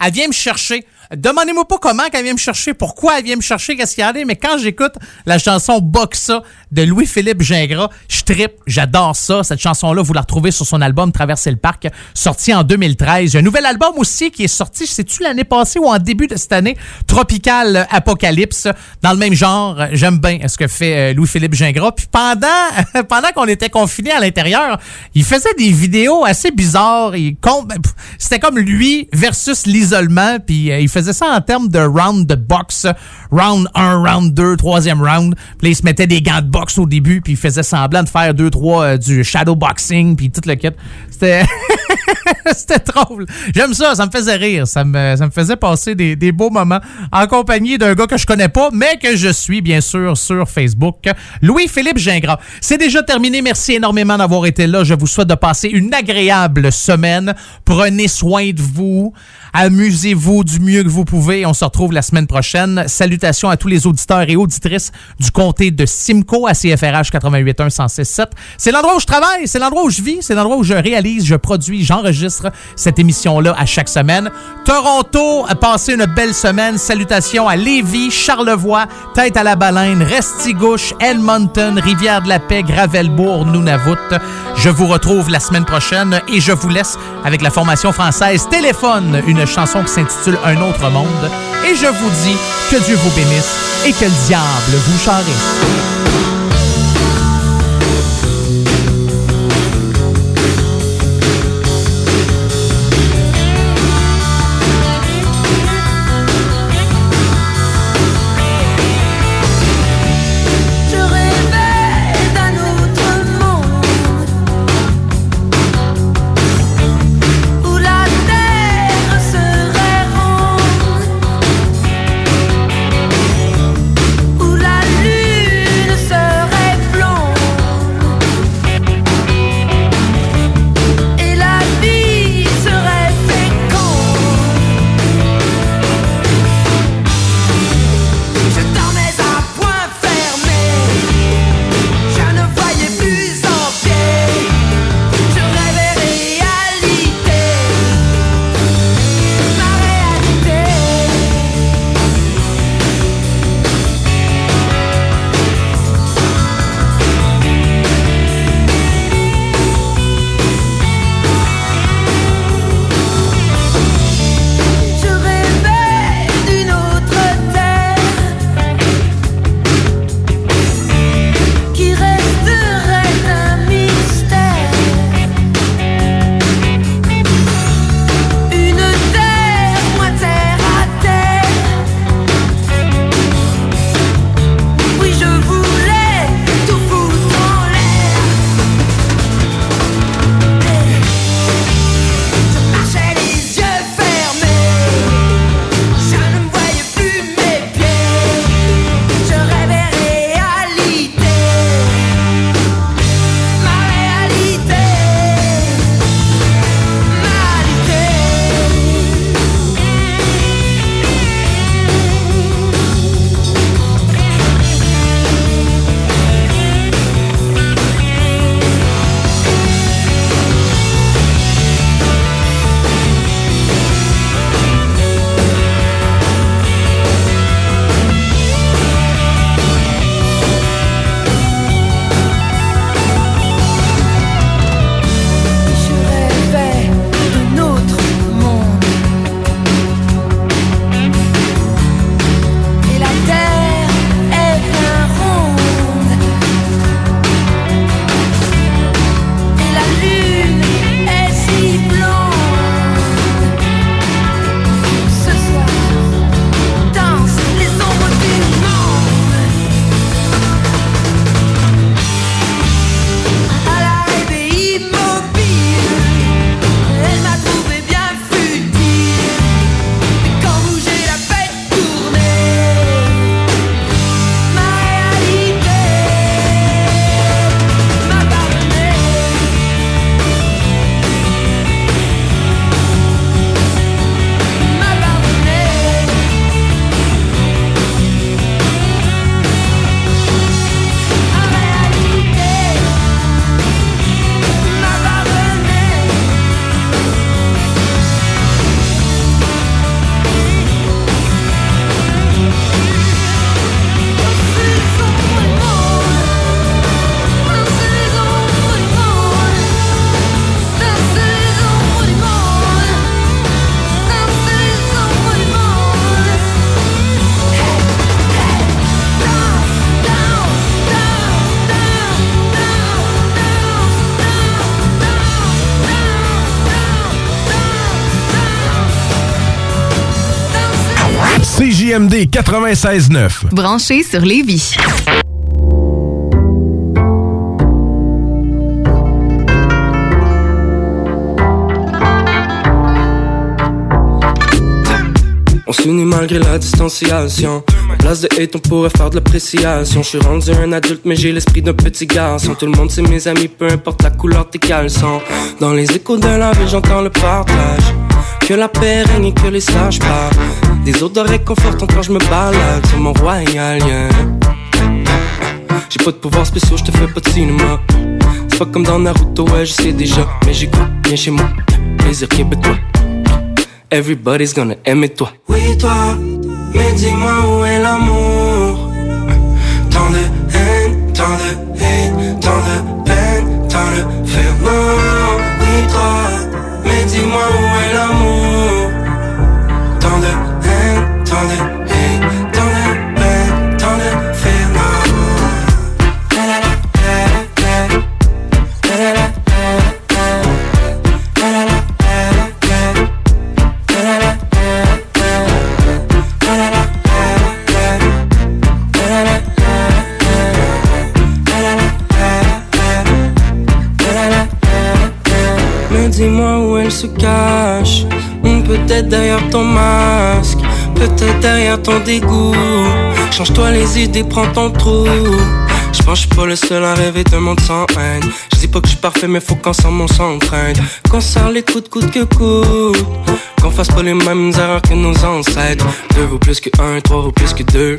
Elle vient me chercher. Demandez-moi pas comment qu'elle vient me chercher, pourquoi elle vient me chercher, qu'est-ce qu'il y a, mais quand j'écoute la chanson Boxa de Louis-Philippe Gingras, j'adore ça. Cette chanson-là, vous la retrouvez sur son album Traverser le parc, sorti en 2013. Il y a un nouvel album aussi qui est sorti, sais-tu, l'année passée ou en début de cette année, Tropical Apocalypse, dans le même genre. J'aime bien ce que fait euh, Louis-Philippe Gingras. Puis pendant, <laughs> pendant qu'on était confinés à l'intérieur, il faisait des vidéos assez bizarres. Pff, C'était comme lui versus l'isolement, puis euh, il faisait ça en termes de round de boxe. Round 1, round 2, troisième round. Puis il se mettait des gants de boxe au début, puis il faisait semblant de faire 2, 3 du shadow boxing, puis tout le kit. C'était... <laughs> C'était. J'aime ça, ça me faisait rire. Ça me, ça me faisait passer des, des beaux moments en compagnie d'un gars que je connais pas, mais que je suis, bien sûr, sur Facebook. Louis-Philippe Gingras. C'est déjà terminé. Merci énormément d'avoir été là. Je vous souhaite de passer une agréable semaine. Prenez soin de vous. Amusez-vous du mieux que vous pouvez. On se retrouve la semaine prochaine. Salutations à tous les auditeurs et auditrices du comté de Simcoe à CFRH 881 1067. C'est l'endroit où je travaille, c'est l'endroit où je vis, c'est l'endroit où je réalise, je produis, j'enregistre cette émission-là à chaque semaine. Toronto, passez une belle semaine. Salutations à Lévis, Charlevoix, Tête à la Baleine, Restigouche, Edmonton, Rivière-de-la-Paix, Gravelbourg, Nunavut. Je vous retrouve la semaine prochaine et je vous laisse avec la formation française Téléphone, chanson qui s'intitule Un autre monde. Et je vous dis que Dieu vous bénisse et que le diable vous charisse. CJMD 96.9. Branché sur Lévis. On s'unit malgré la distanciation. En place de hate, on pourrait faire de l'appréciation. Je suis rendu un adulte, mais j'ai l'esprit d'un petit garçon. Tout le monde, c'est mes amis, peu importe la couleur de tes caleçons. Dans les échos de la vie, j'entends le partage. Que la paix règne et que les sages parlent. Des odeurs réconfortantes quand je me balade sur mon royal. J'ai pas de pouvoir spéciaux, je te fais pas de cinéma. C'est pas comme dans Naruto, ouais, je sais déjà. Mais j'écoute bien chez moi. Plaisir québécois. Everybody's gonna aimer toi. Oui, toi, mais dis-moi où est l'amour? Tant de haine, tant de hate, tant de se cache. Peut-être derrière ton masque, peut-être derrière ton dégoût. Change-toi les idées, prends ton trou. Je pense pas le seul à rêver d'un monde sans haine. Je dis pas que je suis parfait, mais faut qu'ensemble on s'entraîne. Qu'on serre les coups de coûte que coûte. Qu'on fasse pas les mêmes erreurs que nos ancêtres. Deux vaut plus que un, trois vaut plus que deux.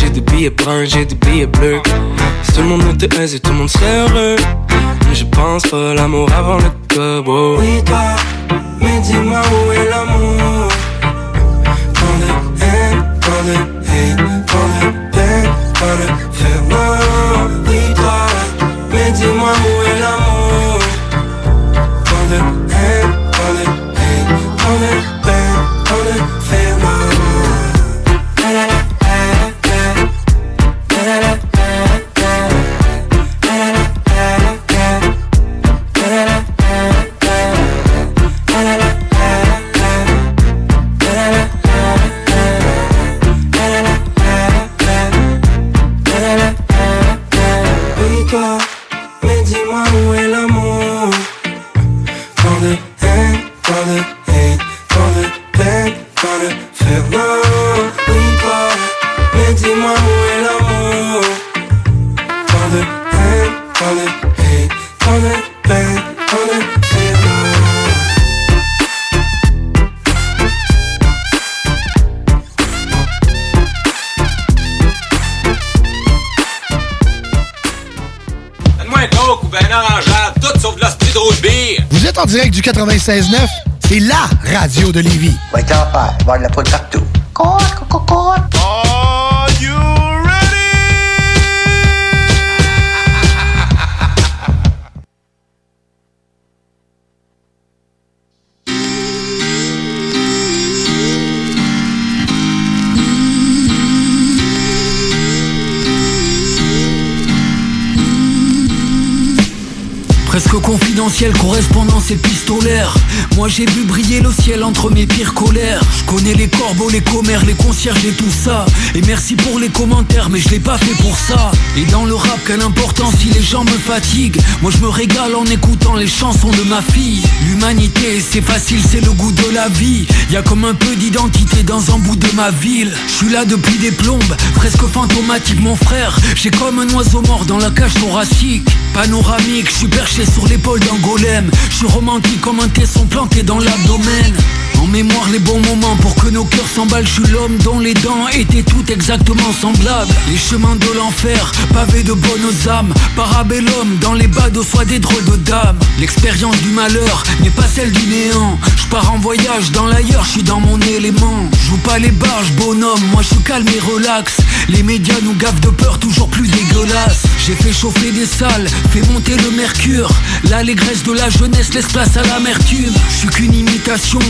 J'ai des billets bruns, j'ai des billets bleus. Si tout le monde était aisé, tout le monde serait heureux. Mais je pense pas l'amour avant le cobo. Oui, toi, mais dis-moi où est l'amour. Tant de direct du 96.9. C'est la radio de Lévis. Confidentiel, correspondance épistolaire. Moi j'ai vu briller le ciel entre mes pires colères. Je connais les corbeaux, les commères, les concierges et tout ça. Et merci pour les commentaires, mais je l'ai pas fait pour ça. Et dans le rap, quelle importance si les gens me fatiguent. Moi je me régale en écoutant les chansons de ma fille. L'humanité, c'est facile, c'est le goût de la vie. Y a comme un peu d'identité dans un bout de ma ville. Je suis là depuis des plombes, presque fantomatique mon frère. J'ai comme un oiseau mort dans la cage thoracique. Panoramique, je suis perché sur l'épaule d'un golem. Je suis romantique comme un tesson planté dans l'abdomen. En mémoire les bons moments pour que nos cœurs s'emballent. Je suis l'homme dont les dents étaient toutes exactement semblables. Les chemins de l'enfer, pavés de bonnes âmes. Parabellum dans les bas de soie des drôles de dames. L'expérience du malheur n'est pas celle du néant. Je pars en voyage dans l'ailleurs, je suis dans mon élément. Joue pas les barges, bonhomme, moi je suis calme et relax. Les médias nous gavent de peur toujours plus dégueulasse. J'ai fait chauffer des salles, fait monter le mercure. L'allégresse de la jeunesse laisse place à l'amertume. Je suis qu'une imitation,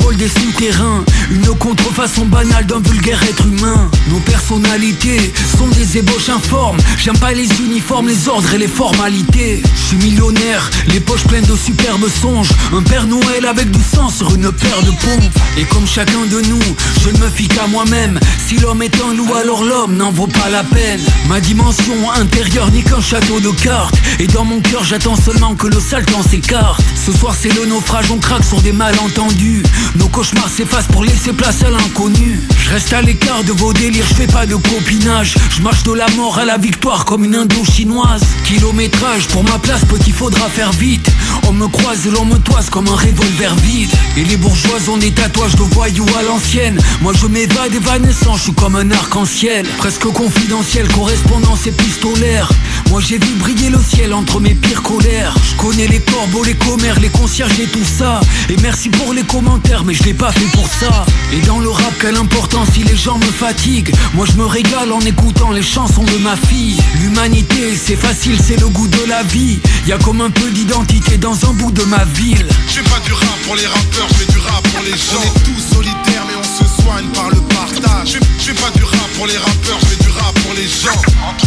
symbole des souterrains. Une contrefaçon banale d'un vulgaire être humain. Nos personnalités sont des ébauches informes. J'aime pas les uniformes, les ordres et les formalités. Je suis millionnaire, les poches pleines de superbes songes. Un Père Noël avec du sang sur une paire de pompes. Et comme chacun de nous, je me fie qu'à moi-même. Si l'homme est un loup, alors l'homme n'en vaut pas la peine. Ma dimension intérieure n'est qu'un château de cartes. Et dans mon cœur, j'attends seulement que le sale temps s'écarte. Ce soir, c'est le naufrage, on craque sur des malentendus. Nos cauchemars s'effacent pour laisser place à l'inconnu. Reste à l'écart de vos délires, je fais pas de copinage. Je marche de la mort à la victoire comme une indo-chinoise. Kilométrage, pour ma place, petit, faudra faire vite. On me croise et l'on me toise comme un revolver vide. Et les bourgeoises ont des tatouages de voyous à l'ancienne. Moi je m'évade évanescent, je suis comme un arc-en-ciel. Presque confidentiel, correspondance épistolaire. Moi j'ai vu briller le ciel entre mes pires colères. Je connais les corbeaux, les commères, les concierges et tout ça. Et merci pour les commentaires, mais je l'ai pas fait pour ça. Et dans le rap, quelle importance si les gens me fatiguent. Moi je me régale en écoutant les chansons de ma fille. L'humanité, c'est facile, c'est le goût de la vie. Y a comme un peu d'identité dans un bout de ma ville. Je fais pas du rap pour les rappeurs, je fais du rap pour les gens. On est tous solitaires, mais on se soigne par le partage. Fais pas du rap pour les rappeurs, je fais du rap pour les gens. Entre,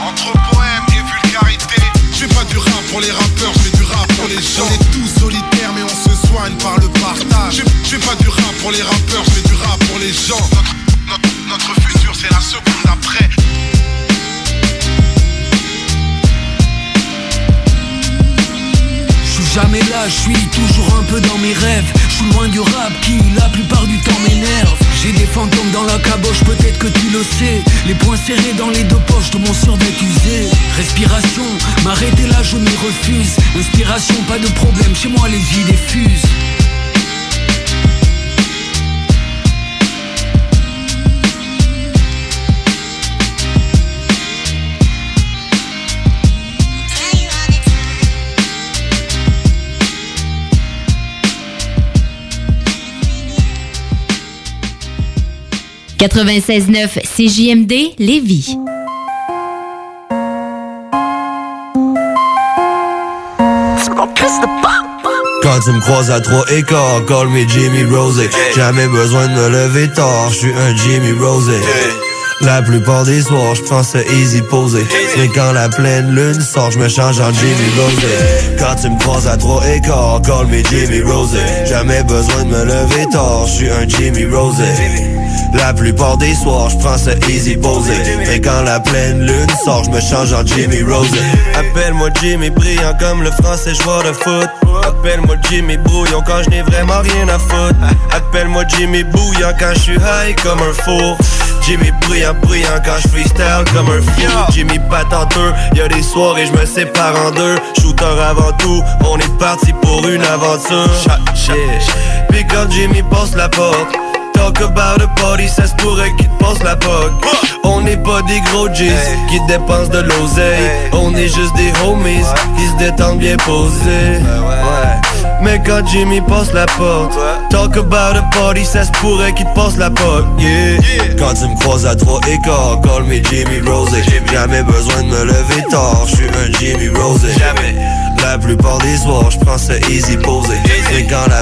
entre poème et vulgarité. Je fais pas du rap pour les rappeurs, je fais du rap pour les gens. On est tous solitaires, mais on se soigne par le partage. Je fais pas du rap pour les rappeurs, je fais du rap pour les gens. Notre, notre, notre futur, c'est la seconde d'après. Jamais là, je suis toujours un peu dans mes rêves. Je suis loin du rap qui la plupart du temps m'énerve. J'ai des fantômes dans la caboche, peut-être que tu le sais. Les poings serrés dans les deux poches de mon survêt usé. Respiration, m'arrêter là, je m'y refuse. Inspiration, pas de problème, chez moi les idées fusent. « 96.9 CJMD Lévis. Quand tu me croises à trois écarts, call me Jimmy Rosé. Jamais besoin de me lever tard, je suis un Jimmy Rosé. La plupart des soirs, je prends ça easy posé. Mais quand la pleine lune sort, je me change en Jimmy Rosé. Quand tu me croises à trois écarts, call me Jimmy Rosé. Jamais besoin de me lever tard, je suis un Jimmy Rosé. La plupart des soirs, je prends ça easy posé. Mais quand la pleine lune sort, je me change en Jimmy Rosé. Appelle-moi Jimmy brillant comme le français joueur de foot. Appelle-moi Jimmy brouillon quand je n'ai vraiment rien à foutre. Appelle-moi Jimmy bouillant quand je suis high comme un four. Jimmy brillant, brillant quand je freestyle comme un fou. Jimmy patenteux, y a des soirées, je me sépare en deux. Shooter avant tout, on est parti pour une aventure. Puis quand Jimmy passe la porte. Talk about a party, ça se pourrait qu'il te passe la poque. On n'est pas des gros G's qui dépensent de l'oseille. On est juste des homies qui se détendent bien posés. Ouais. Mais quand Jimmy passe la porte, talk about a party, ça se pourrait qu'il te passe la poque. Yeah. Quand tu me croises à trois écarts, call me Jimmy Rosé. Jamais besoin de me lever tard, je suis un Jimmy Rosé. Jamais. La plupart des soirs, je prends ça easy posé. Et quand la